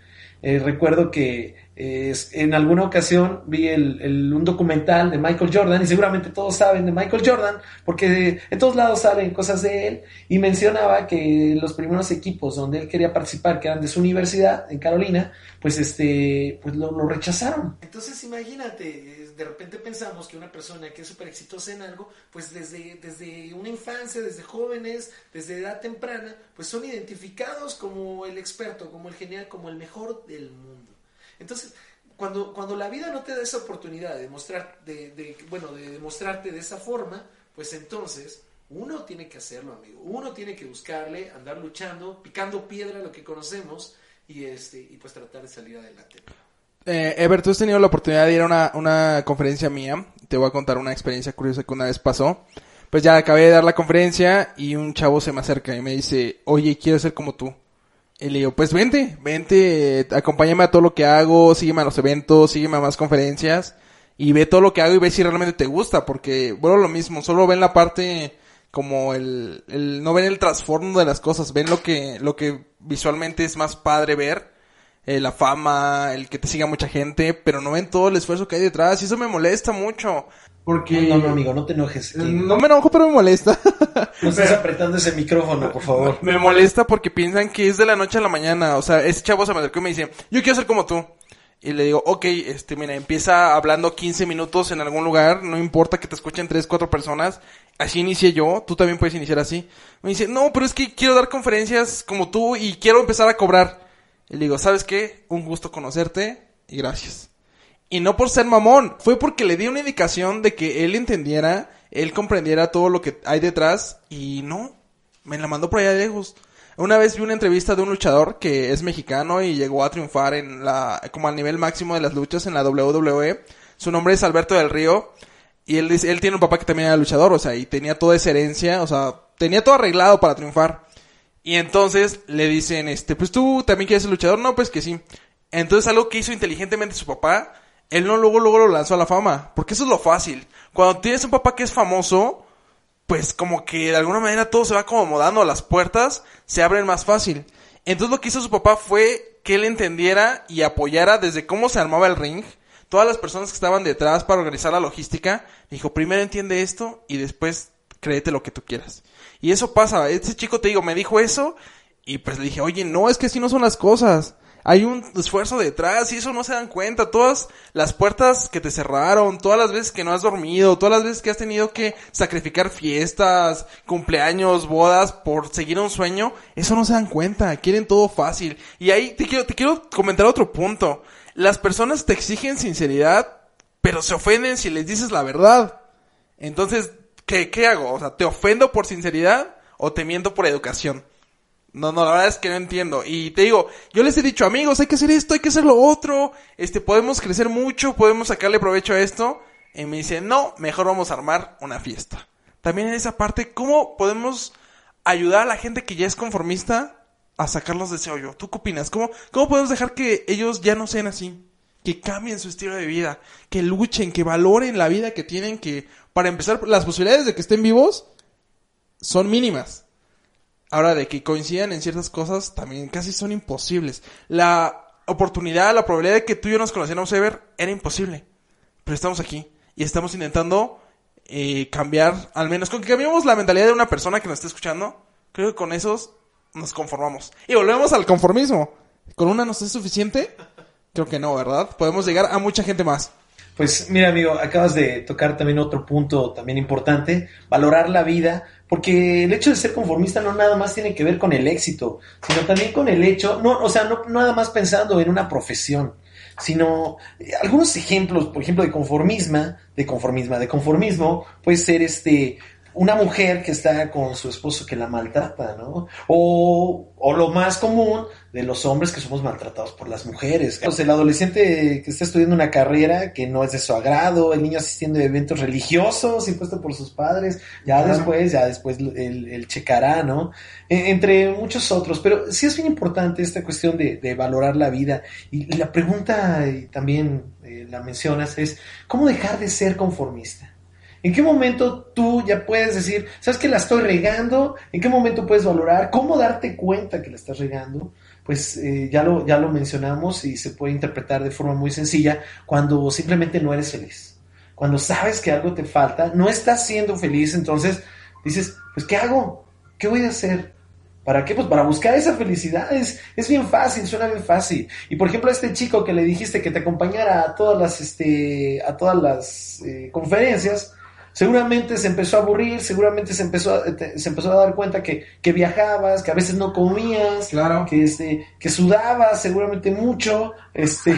[SPEAKER 1] Eh, recuerdo que en alguna ocasión vi el, un documental de Michael Jordan y seguramente todos saben de Michael Jordan porque en todos lados salen cosas de él y mencionaba que los primeros equipos donde él quería participar, que eran de su universidad en Carolina, pues este pues lo, rechazaron. Entonces imagínate, de repente pensamos que una persona que es súper exitosa en algo, pues desde, desde una infancia, desde jóvenes, desde edad temprana, pues son identificados como el experto, como el genial, como el mejor del mundo. Entonces, cuando, cuando la vida no te da esa oportunidad de, demostrar, de, de, bueno, de demostrarte de esa forma, pues entonces uno tiene que hacerlo, amigo. Uno tiene que buscarle, andar luchando, picando piedra, lo que conocemos, y, este, y pues tratar de salir adelante.
[SPEAKER 2] Eh, Ever, tú has tenido la oportunidad de ir a una, una conferencia mía. Te voy a contar una experiencia curiosa que una vez pasó. Pues ya acabé de dar la conferencia y un chavo se me acerca y me dice, oye, quiero ser como tú. Y le digo, pues vente, vente, acompáñame a todo lo que hago, sígueme a los eventos, sígueme a más conferencias y ve todo lo que hago y ve si realmente te gusta, porque, bueno, lo mismo, solo ven la parte como el, el no ven el trasfondo de las cosas, ven lo que, lo que visualmente es más padre ver, eh, la fama, el que te siga mucha gente, pero no ven todo el esfuerzo que hay detrás y eso me molesta mucho. Porque...
[SPEAKER 1] No, no, amigo, no te enojes.
[SPEAKER 2] No me enojo, pero me molesta.
[SPEAKER 1] No estés apretando ese micrófono, por favor.
[SPEAKER 2] Me molesta porque piensan que es de la noche a la mañana. O sea, ese chavo se me acercó y me dice, yo quiero ser como tú. Y le digo, ok, este, mira, empieza hablando 15 minutos en algún lugar, no importa que te escuchen 3, 4 personas. Así inicié yo, tú también puedes iniciar así. Me dice, no, pero es que quiero dar conferencias como tú y quiero empezar a cobrar. Y le digo, ¿sabes qué? Un gusto conocerte y gracias. Y no por ser mamón, fue porque le di una indicación de que él entendiera, él comprendiera todo lo que hay detrás y no, me la mandó por allá lejos. Una vez vi una entrevista de un luchador que es mexicano y llegó a triunfar en la, como al nivel máximo de las luchas en la WWE. Su nombre es Alberto del Río. Y él él tiene un papá que también era luchador, o sea, y tenía toda esa herencia, o sea, tenía todo arreglado para triunfar. Y entonces le dicen, este, pues tú también quieres ser luchador, no, pues que sí. Entonces algo que hizo inteligentemente su papá él no luego, luego lo lanzó a la fama. Porque eso es lo fácil. Cuando tienes un papá que es famoso, pues como que de alguna manera todo se va acomodando, las puertas se abren más fácil. Entonces lo que hizo su papá fue que él entendiera y apoyara desde cómo se armaba el ring, todas las personas que estaban detrás para organizar la logística. Dijo, primero entiende esto y después créete lo que tú quieras. Y eso pasa, este chico te digo, me dijo eso y pues le dije, oye, no, es que así no son las cosas hay un esfuerzo detrás y eso no se dan cuenta. Todas las puertas que te cerraron, todas las veces que no has dormido, todas las veces que has tenido que sacrificar fiestas, cumpleaños, bodas por seguir un sueño, eso no se dan cuenta. Quieren todo fácil. Y ahí te quiero, te quiero comentar otro punto. Las personas te exigen sinceridad, pero se ofenden si les dices la verdad. Entonces, ¿qué, qué hago? O sea, ¿te ofendo por sinceridad o te miento por educación? No, no, la verdad es que no entiendo. Y te digo, yo les he dicho, amigos, hay que hacer esto, hay que hacer lo otro. Este, podemos crecer mucho, podemos sacarle provecho a esto. Y me dicen, no, mejor vamos a armar una fiesta. También en esa parte, ¿cómo podemos ayudar a la gente que ya es conformista a sacarlos de ese hoyo? ¿Tú qué opinas? ¿Cómo, cómo podemos dejar que ellos ya no sean así? Que cambien su estilo de vida, que luchen, que valoren la vida que tienen, que para empezar, las posibilidades de que estén vivos son mínimas Ahora, de que coincidan en ciertas cosas, también casi son imposibles. La oportunidad, la probabilidad de que tú y yo nos conociéramos, Ever, era imposible. Pero estamos aquí y estamos intentando eh, cambiar, al menos con que cambiemos la mentalidad de una persona que nos esté escuchando, creo que con esos nos conformamos. Y volvemos al conformismo. ¿Con una nos es suficiente? Creo que no, ¿verdad? Podemos llegar a mucha gente más.
[SPEAKER 1] Pues mira, amigo, acabas de tocar también otro punto también importante, valorar la vida, porque el hecho de ser conformista no nada más tiene que ver con el éxito, sino también con el hecho, no, o sea, no nada más pensando en una profesión, sino eh, algunos ejemplos, por ejemplo, de conformismo, de conformismo, de conformismo, puede ser este una mujer que está con su esposo que la maltrata, ¿no? O, o, lo más común de los hombres que somos maltratados por las mujeres. Pues el adolescente que está estudiando una carrera que no es de su agrado, el niño asistiendo a eventos religiosos impuesto por sus padres, ya después, ya después el, checará, ¿no? E, entre muchos otros. Pero sí es bien importante esta cuestión de, de valorar la vida. Y, la pregunta, y también eh, la mencionas, es, ¿cómo dejar de ser conformista? ¿En qué momento tú ya puedes decir, sabes que la estoy regando? ¿En qué momento puedes valorar? ¿Cómo darte cuenta que la estás regando? Pues eh, ya, lo, ya lo mencionamos y se puede interpretar de forma muy sencilla cuando simplemente no eres feliz. Cuando sabes que algo te falta, no estás siendo feliz, entonces dices, pues ¿qué hago? ¿Qué voy a hacer? ¿Para qué? Pues para buscar esa felicidad. Es, es bien fácil, suena bien fácil. Y por ejemplo, a este chico que le dijiste que te acompañara a todas las, este, a todas las eh, conferencias, seguramente se empezó a aburrir, seguramente se empezó a, se empezó a dar cuenta que, que, viajabas, que a veces no comías,
[SPEAKER 2] claro.
[SPEAKER 1] que este, que sudabas seguramente mucho, este,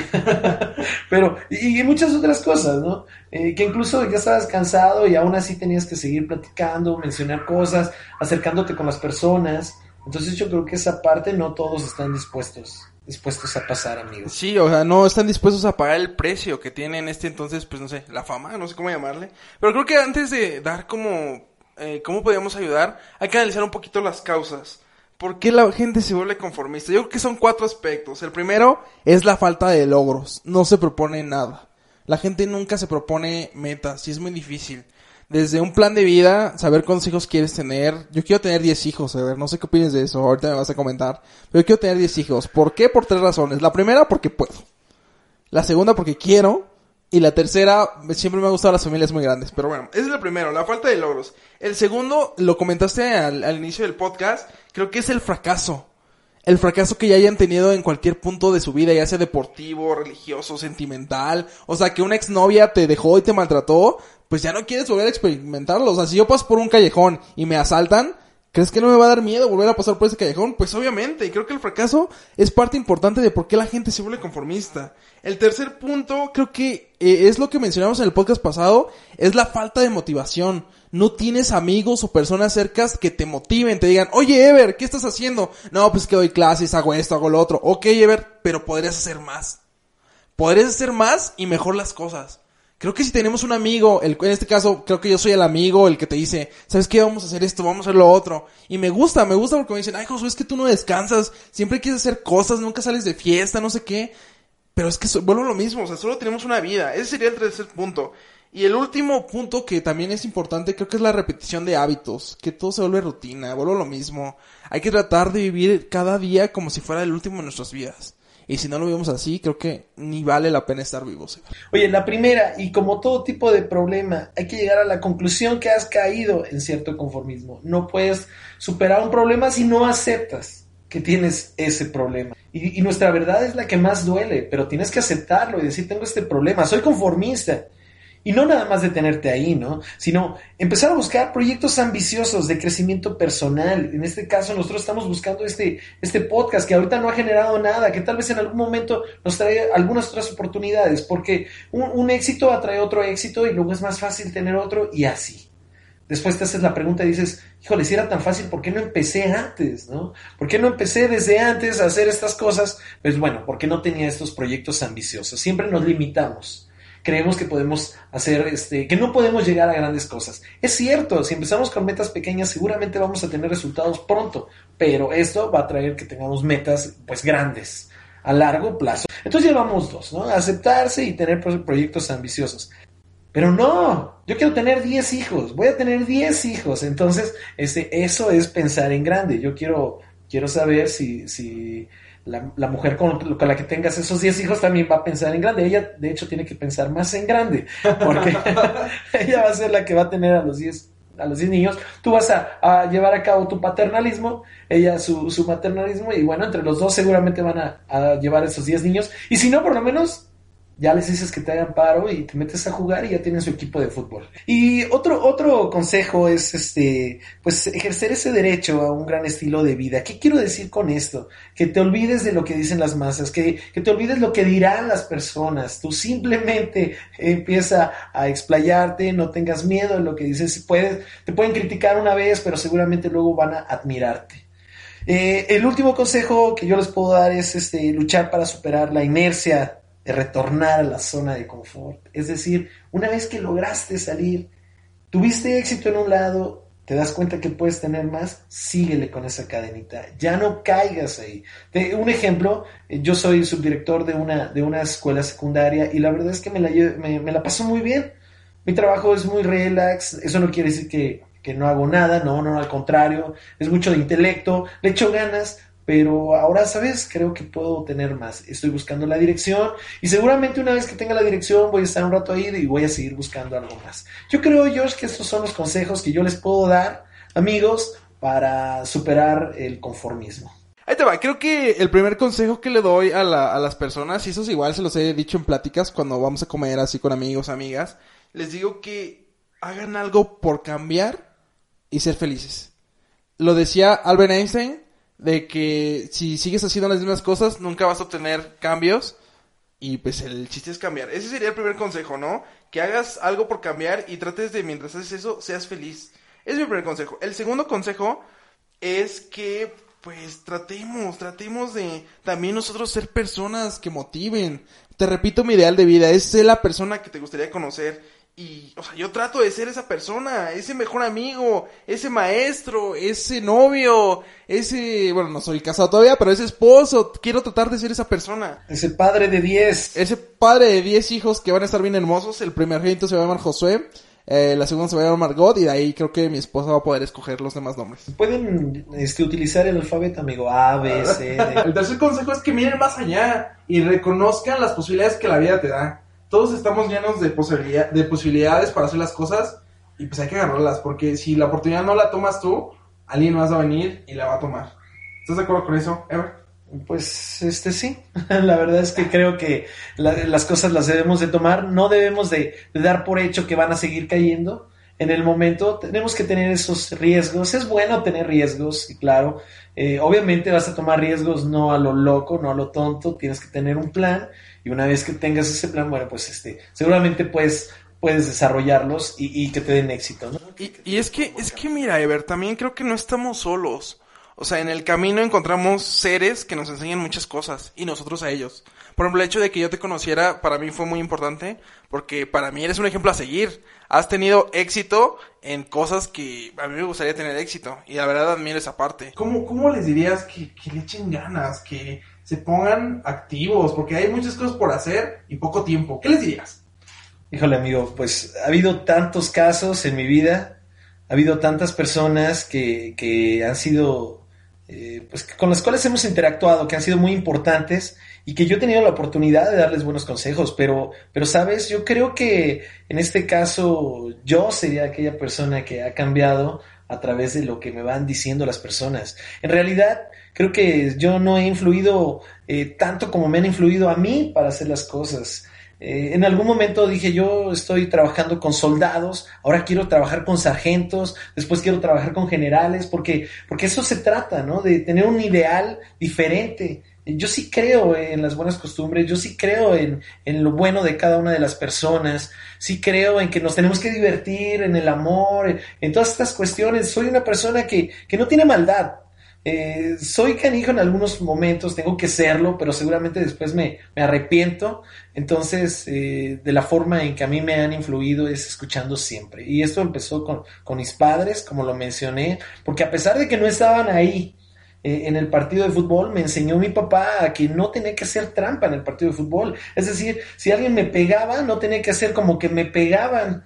[SPEAKER 1] pero, y, muchas otras cosas, ¿no? Eh, que incluso ya estabas cansado y aún así tenías que seguir platicando, mencionar cosas, acercándote con las personas. Entonces yo creo que esa parte no todos están dispuestos dispuestos a pasar, amigos.
[SPEAKER 2] Sí, o sea, no están dispuestos a pagar el precio que tiene en este entonces, pues no sé, la fama, no sé cómo llamarle. Pero creo que antes de dar como eh, cómo podemos ayudar, hay que analizar un poquito las causas. ¿Por qué la gente se vuelve conformista? Yo creo que son cuatro aspectos. El primero es la falta de logros. No se propone nada. La gente nunca se propone metas y es muy difícil desde un plan de vida, saber cuántos hijos quieres tener. Yo quiero tener 10 hijos, a ver, no sé qué opinas de eso, ahorita me vas a comentar. Pero yo quiero tener 10 hijos. ¿Por qué? Por tres razones. La primera, porque puedo. La segunda, porque quiero. Y la tercera, siempre me han gustado las familias muy grandes. Pero bueno, ese es el primero, la falta de logros. El segundo, lo comentaste al, inicio del podcast, creo que es el fracaso el fracaso que ya hayan tenido en cualquier punto de su vida, ya sea deportivo, religioso, sentimental, o sea, que una exnovia te dejó y te maltrató, pues ya no quieres volver a experimentarlo. O sea, si yo paso por un callejón y me asaltan, ¿crees que no me va a dar miedo volver a pasar por ese callejón? Pues obviamente, y creo que el fracaso es parte importante de por qué la gente se vuelve conformista. El tercer punto, creo que eh, es lo que mencionamos en el podcast pasado, es la falta de motivación no tienes amigos o personas cercas que te motiven, te digan, oye Ever, ¿qué estás haciendo? No, pues que doy clases, hago esto, hago lo otro. Ok Ever, pero podrías hacer más. Podrías hacer más y mejor las cosas. Creo que si tenemos un amigo, el, en este caso creo que yo soy el amigo, el que te dice, ¿sabes qué? Vamos a hacer esto, vamos a hacer lo otro. Y me gusta, me gusta porque me dicen, ay Josué, es que tú no descansas, siempre quieres hacer cosas, nunca sales de fiesta, no sé qué. Pero es que vuelvo lo mismo, o sea, solo tenemos una vida. Ese sería el tercer punto. Y el último punto que también es importante, creo que es la repetición de hábitos, que todo se vuelve rutina, vuelve lo mismo. Hay que tratar de vivir cada día como si fuera el último de nuestras vidas. Y si no lo vivimos así, creo que ni vale la pena estar vivos.
[SPEAKER 1] Oye, la primera, y como todo tipo de problema, hay que llegar a la conclusión que has caído en cierto conformismo. No puedes superar un problema si no aceptas que tienes ese problema. Y, y nuestra verdad es la que más duele, pero tienes que aceptarlo y decir, tengo este problema, soy conformista y no nada más detenerte ahí, ¿no? Sino empezar a buscar proyectos ambiciosos de crecimiento personal. En este caso, nosotros estamos buscando este, este podcast que ahorita no ha generado nada, que tal vez en algún momento nos trae algunas otras oportunidades, porque un, un éxito atrae otro éxito y luego es más fácil tener otro y así. Después te haces la pregunta y dices, híjole, si era tan fácil, ¿por qué no empecé antes? ¿no? ¿Por qué no empecé desde antes a hacer estas cosas? Pues bueno, porque no tenía estos proyectos ambiciosos. Siempre nos limitamos creemos que podemos hacer, este, que no podemos llegar a grandes cosas. Es cierto, si empezamos con metas pequeñas, seguramente vamos a tener resultados pronto, pero esto va a traer que tengamos metas, pues, grandes, a largo plazo. Entonces llevamos dos, ¿no? Aceptarse y tener proyectos ambiciosos. Pero no, yo quiero tener 10 hijos, voy a tener 10 hijos. Entonces, este, eso es pensar en grande. Yo quiero, quiero saber si, si la, la mujer con, con, la que tengas esos 10 hijos también va a pensar en grande. Ella, de hecho, tiene que pensar más en grande, porque ella va a ser la que va a tener a los 10 a los 10 niños, tú vas a, a, llevar a cabo tu paternalismo, ella su, su maternalismo, y bueno, entre los dos seguramente van a, a llevar esos 10 niños, y si no, por lo menos ya les dices que te hagan paro y te metes a jugar y ya tienen su equipo de fútbol. Y otro, otro consejo es este, pues ejercer ese derecho a un gran estilo de vida. ¿Qué quiero decir con esto? Que te olvides de lo que dicen las masas, que, que te olvides lo que dirán las personas. Tú simplemente empieza a explayarte, no tengas miedo de lo que dices. Puedes, te pueden criticar una vez, pero seguramente luego van a admirarte. Eh, el último consejo que yo les puedo dar es este, luchar para superar la inercia de retornar a la zona de confort. Es decir, una vez que lograste salir, tuviste éxito en un lado, te das cuenta que puedes tener más, síguele con esa cadenita. Ya no caigas ahí. De, un ejemplo, yo soy subdirector de una, de una escuela secundaria y la verdad es que me la, me la paso muy bien. Mi trabajo es muy relax, eso no quiere decir que, que no hago nada, no, no, al contrario, es mucho de intelecto, le echo ganas, pero ahora, ¿sabes? Creo que puedo tener más. Estoy buscando la dirección y seguramente una vez que tenga la dirección voy a estar un rato ahí y voy a seguir buscando algo más. Yo creo, George, que estos son los consejos que yo les puedo dar, amigos, para superar el conformismo.
[SPEAKER 2] Ahí te va, creo que el primer consejo que le doy a, la, a las personas, y eso es igual, se los he dicho en pláticas cuando vamos a comer así con amigos, amigas, les digo que hagan algo por cambiar y ser felices. Lo decía Albert Einstein, de que si sigues haciendo las mismas cosas, nunca vas a obtener cambios. Y pues el chiste es cambiar. Ese sería el primer consejo, ¿no? Que hagas algo por cambiar y trates de, mientras haces eso, seas feliz. Es mi primer consejo. El segundo consejo es que, pues, tratemos, tratemos de también nosotros ser personas que motiven. Te repito, mi ideal de vida es ser la persona que te gustaría conocer y, o sea, yo trato de ser esa persona, ese mejor amigo, ese maestro, ese novio, ese, bueno, no soy casado todavía, pero ese esposo, quiero tratar de ser esa persona.
[SPEAKER 1] Ese padre de 10.
[SPEAKER 2] Ese padre de 10 hijos que van a estar bien hermosos. El primer genito se va a llamar Josué. Eh, la segunda se va a llamar Margot y de ahí creo que mi esposa va a poder escoger los demás nombres.
[SPEAKER 1] Pueden este, utilizar el alfabeto, amigo. A, B, C, D.
[SPEAKER 2] el tercer consejo es que miren más allá y reconozcan las posibilidades que la vida te da todos estamos llenos de, posibilidad, de posibilidades para hacer las cosas y pues hay que agarrarlas, porque si la oportunidad no la tomas tú, alguien más va a venir y la va a tomar. ¿Estás de acuerdo con eso, Ever?
[SPEAKER 1] Pues este sí, la verdad es que creo que la, las cosas las debemos de tomar, no debemos de, de, dar por hecho que van a seguir cayendo en el momento, tenemos que tener esos riesgos, es bueno tener riesgos, y claro, eh, obviamente vas a tomar riesgos no a lo loco, no a lo tonto, tienes que tener un plan y una vez que tengas ese plan, bueno, pues este, seguramente puedes, puedes desarrollarlos y, que te den éxito, ¿no?
[SPEAKER 2] Y, y, es que, es que mira, Ever, también creo que no estamos solos. O sea, en el camino encontramos seres que nos enseñan muchas cosas y nosotros a ellos. Por ejemplo, el hecho de que yo te conociera para mí fue muy importante porque para mí eres un ejemplo a seguir. Has tenido éxito en cosas que a mí me gustaría tener éxito y la verdad admiro esa parte. ¿Cómo, cómo les dirías que, que le echen ganas, que, se pongan activos, porque hay muchas cosas por hacer y poco tiempo. ¿Qué les dirías?
[SPEAKER 1] Híjole, amigo, pues ha habido tantos casos en mi vida, ha habido tantas personas que, que han sido, eh, pues con las cuales hemos interactuado, que han sido muy importantes y que yo he tenido la oportunidad de darles buenos consejos, pero, pero sabes, yo creo que en este caso yo sería aquella persona que ha cambiado a través de lo que me van diciendo las personas. En realidad, creo que yo no he influido eh, tanto como me han influido a mí para hacer las cosas. Eh, en algún momento dije, yo estoy trabajando con soldados, ahora quiero trabajar con sargentos, después quiero trabajar con generales, porque, porque eso se trata, ¿no? De tener un ideal diferente. Yo sí creo en las buenas costumbres, yo sí creo en, en lo bueno de cada una de las personas, sí creo en que nos tenemos que divertir, en el amor, en, todas estas cuestiones. Soy una persona que, que no tiene maldad, eh, soy canijo en algunos momentos, tengo que serlo, pero seguramente después me, me arrepiento. Entonces, eh, de la forma en que a mí me han influido es escuchando siempre. Y esto empezó con mis padres, como lo mencioné, porque a pesar de que no estaban ahí, eh, en el partido de fútbol, me enseñó mi papá a que no tenía que hacer trampa en el partido de fútbol. Es decir, si alguien me pegaba, no tenía que hacer como que me pegaban.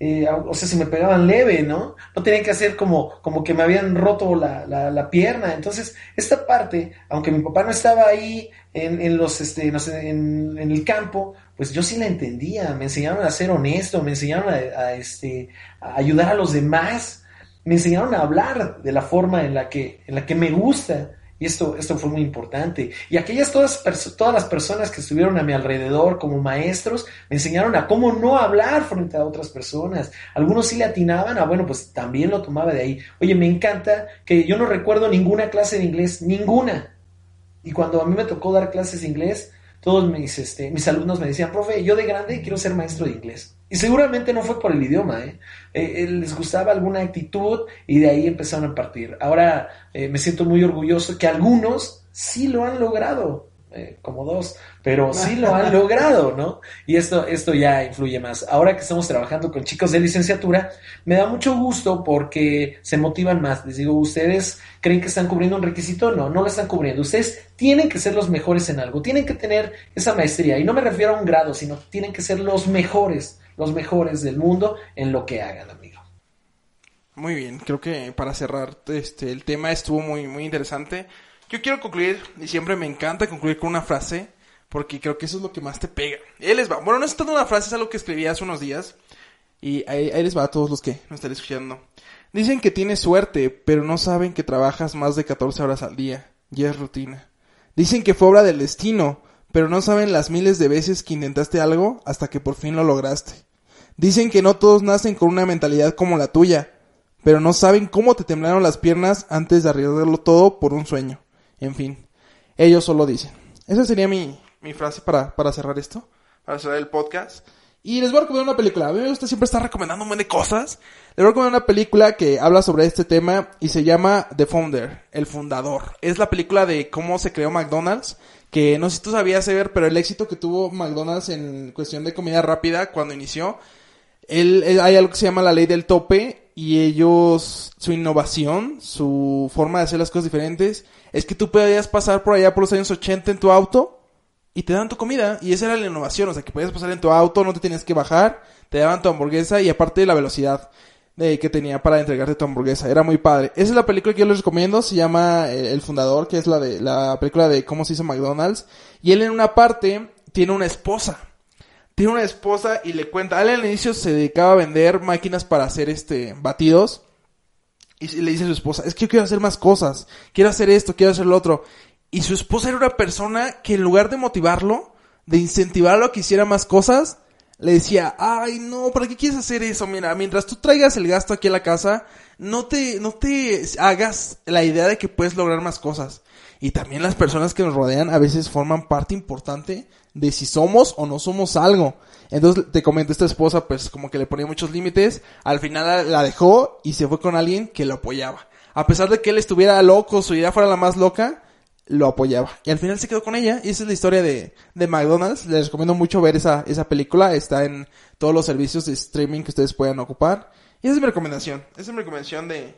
[SPEAKER 1] Eh, o sea, si me pegaban leve, ¿no? No tenía que hacer como, como que me habían roto la, la, pierna. Entonces, esta parte, aunque mi papá no estaba ahí en, en los, este, no sé, en, el campo, pues yo sí la entendía. Me enseñaron a ser honesto, me enseñaron a, a, este, a ayudar a los demás, me enseñaron a hablar de la forma en la que, en la que me gusta. Y esto, esto fue muy importante. Y aquellas todas, todas las personas que estuvieron a mi alrededor como maestros me enseñaron a cómo no hablar frente a otras personas. Algunos sí le atinaban, a bueno, pues también lo tomaba de ahí. Oye, me encanta que yo no recuerdo ninguna clase de inglés, ninguna. Y cuando a mí me tocó dar clases de inglés, todos mis, este, mis alumnos me decían, profe, yo de grande quiero ser maestro de inglés. Y seguramente no fue por el idioma, ¿eh? Eh, eh, les gustaba alguna actitud y de ahí empezaron a partir. Ahora me siento muy orgulloso que algunos sí lo han logrado. Eh, como dos, pero sí lo han logrado, ¿no? Y esto, esto ya influye más. Ahora que estamos trabajando con chicos de licenciatura, me da mucho gusto porque se motivan más. Les digo, ¿ustedes creen que están cubriendo un requisito? No, no lo están cubriendo. Ustedes tienen que ser los mejores en algo, tienen que tener esa maestría. Y no me refiero a un grado, sino tienen que ser los mejores, los mejores del mundo en lo que hagan, amigo.
[SPEAKER 2] Muy bien, creo que para cerrar este el tema estuvo muy muy interesante. Yo quiero concluir, y siempre me encanta concluir con una frase, porque creo que eso es lo que más te pega. Él les va. Bueno, no es tanto una frase, es algo que escribí hace unos días. Y ahí, les va a todos los que me están escuchando. Dicen que tienes suerte, pero no saben que trabajas más de 14 horas al día. Ya es rutina. Dicen que fue obra del destino, pero no saben las miles de veces que intentaste algo hasta que por fin lo lograste. Dicen que no todos nacen con una mentalidad como la tuya, pero no saben cómo te temblaron las piernas antes de arriesgarlo todo por un sueño. En fin, ellos solo dicen. Esa sería mi, mi frase para, para cerrar esto, para cerrar el podcast. Y les voy a recomendar una película. A mí me gusta siempre estar recomendando un montón de cosas. Les voy a recomendar una película que habla sobre este tema y se llama The Founder, El Fundador. Es la película de cómo se creó McDonald's, que no sé si tú sabías ver, pero el éxito que tuvo McDonald's en cuestión de comida rápida cuando inició, él, hay algo que se llama la ley del tope y ellos, su innovación, su forma de hacer las cosas diferentes, es que tú podías pasar por allá por los años 80 en tu auto y te daban tu comida. Y esa era la innovación, o sea, que podías pasar en tu auto, no te tenías que bajar, te daban tu hamburguesa y aparte de la velocidad de, que tenía para entregarte tu hamburguesa. Era muy padre. Esa es la película que yo les recomiendo, se llama eh, El Fundador, que es la de la película de cómo se hizo McDonald's. Y él en una parte tiene una esposa tiene una esposa y le cuenta, al inicio se dedicaba a vender máquinas para hacer este batidos y le dice a su esposa, es que yo quiero hacer más cosas, quiero hacer esto, quiero hacer lo otro. Y su esposa era una persona que en lugar de motivarlo, de incentivarlo a que hiciera más cosas, le decía, ay no, ¿para qué quieres hacer eso? Mira, mientras tú traigas el gasto aquí a la casa, no te, no te hagas la idea de que puedes lograr más cosas. Y también las personas que nos rodean a veces forman parte importante de si somos o no somos algo. Entonces te comento, esta esposa pues como que le ponía muchos límites, al final la dejó y se fue con alguien que lo apoyaba. A pesar de que él estuviera loco, su idea fuera la más loca, lo apoyaba. Y al final se quedó con ella. Y esa es la historia de, de McDonald's. Les recomiendo mucho ver esa, esa película. Está en todos los servicios de streaming que ustedes puedan ocupar. Y esa es mi recomendación. Esa es mi recomendación de,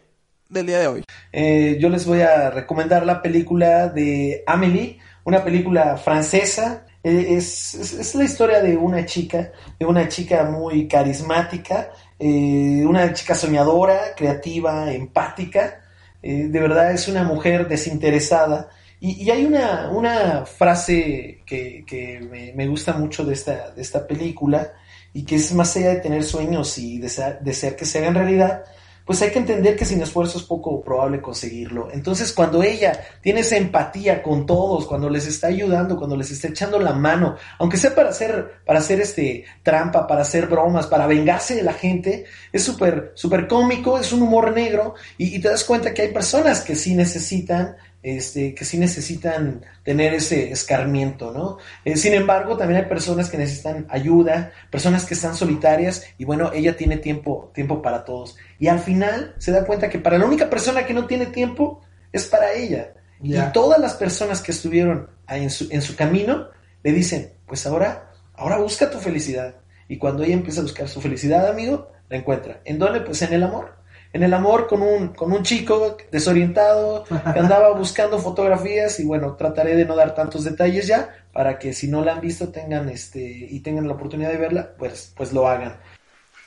[SPEAKER 2] del día de hoy.
[SPEAKER 1] Eh, yo les voy a recomendar la película de Amelie, una película francesa eh, es, es, la historia de una chica, de una chica muy carismática, eh, una chica soñadora, creativa, empática. Eh, de verdad es una mujer desinteresada. Y, hay una, una frase que, que me, gusta mucho de esta, de esta película y que es más allá de tener sueños y desear que se hagan realidad, pues hay que entender que sin esfuerzo es poco probable conseguirlo. Entonces, cuando ella tiene esa empatía con todos, cuando les está ayudando, cuando les está echando la mano, aunque sea para hacer, para hacer este trampa, para hacer bromas, para vengarse de la gente, es súper, súper cómico, es un humor negro, y, y te das cuenta que hay personas que sí necesitan este, que sí necesitan tener ese escarmiento, ¿no? Eh, sin embargo, también hay personas que necesitan ayuda, personas que están solitarias y bueno, ella tiene tiempo, tiempo para todos. Y al final se da cuenta que para la única persona que no tiene tiempo es para ella. Y todas las personas que estuvieron en su, en su camino le dicen, pues ahora, ahora busca tu felicidad. Y cuando ella empieza a buscar su felicidad, amigo, la encuentra. ¿En dónde? Pues en el amor en el amor con un, con un chico desorientado que andaba buscando fotografías y bueno, trataré de no dar tantos detalles ya para que si no la han visto tengan este y tengan la oportunidad de verla, pues, pues lo hagan.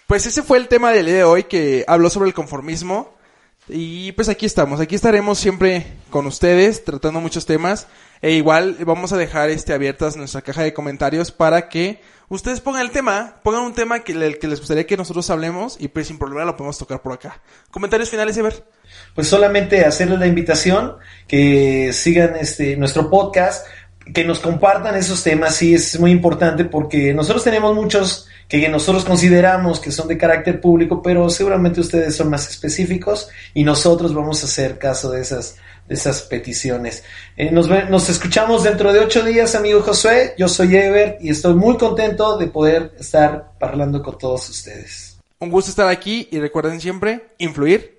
[SPEAKER 2] Pues ese fue el tema del día de hoy que habló sobre el conformismo. Y pues aquí estamos, aquí estaremos siempre con ustedes tratando muchos temas. E igual vamos a dejar este abiertas nuestra caja de comentarios para que ustedes pongan el tema, pongan un tema que, que les gustaría que nosotros hablemos y pues sin problema lo podemos tocar por acá. Comentarios finales, Ever.
[SPEAKER 1] Pues solamente hacerles la invitación que sigan este nuestro podcast, que nos compartan esos temas, sí es muy importante porque nosotros tenemos muchos que nosotros consideramos que son de carácter público, pero seguramente ustedes son más específicos y nosotros vamos a hacer caso de esas, esas peticiones. Eh, nos, nos escuchamos dentro de ocho días, amigo Josué. Yo soy Ever y estoy muy contento de poder estar hablando con todos ustedes.
[SPEAKER 2] Un gusto estar aquí y recuerden siempre influir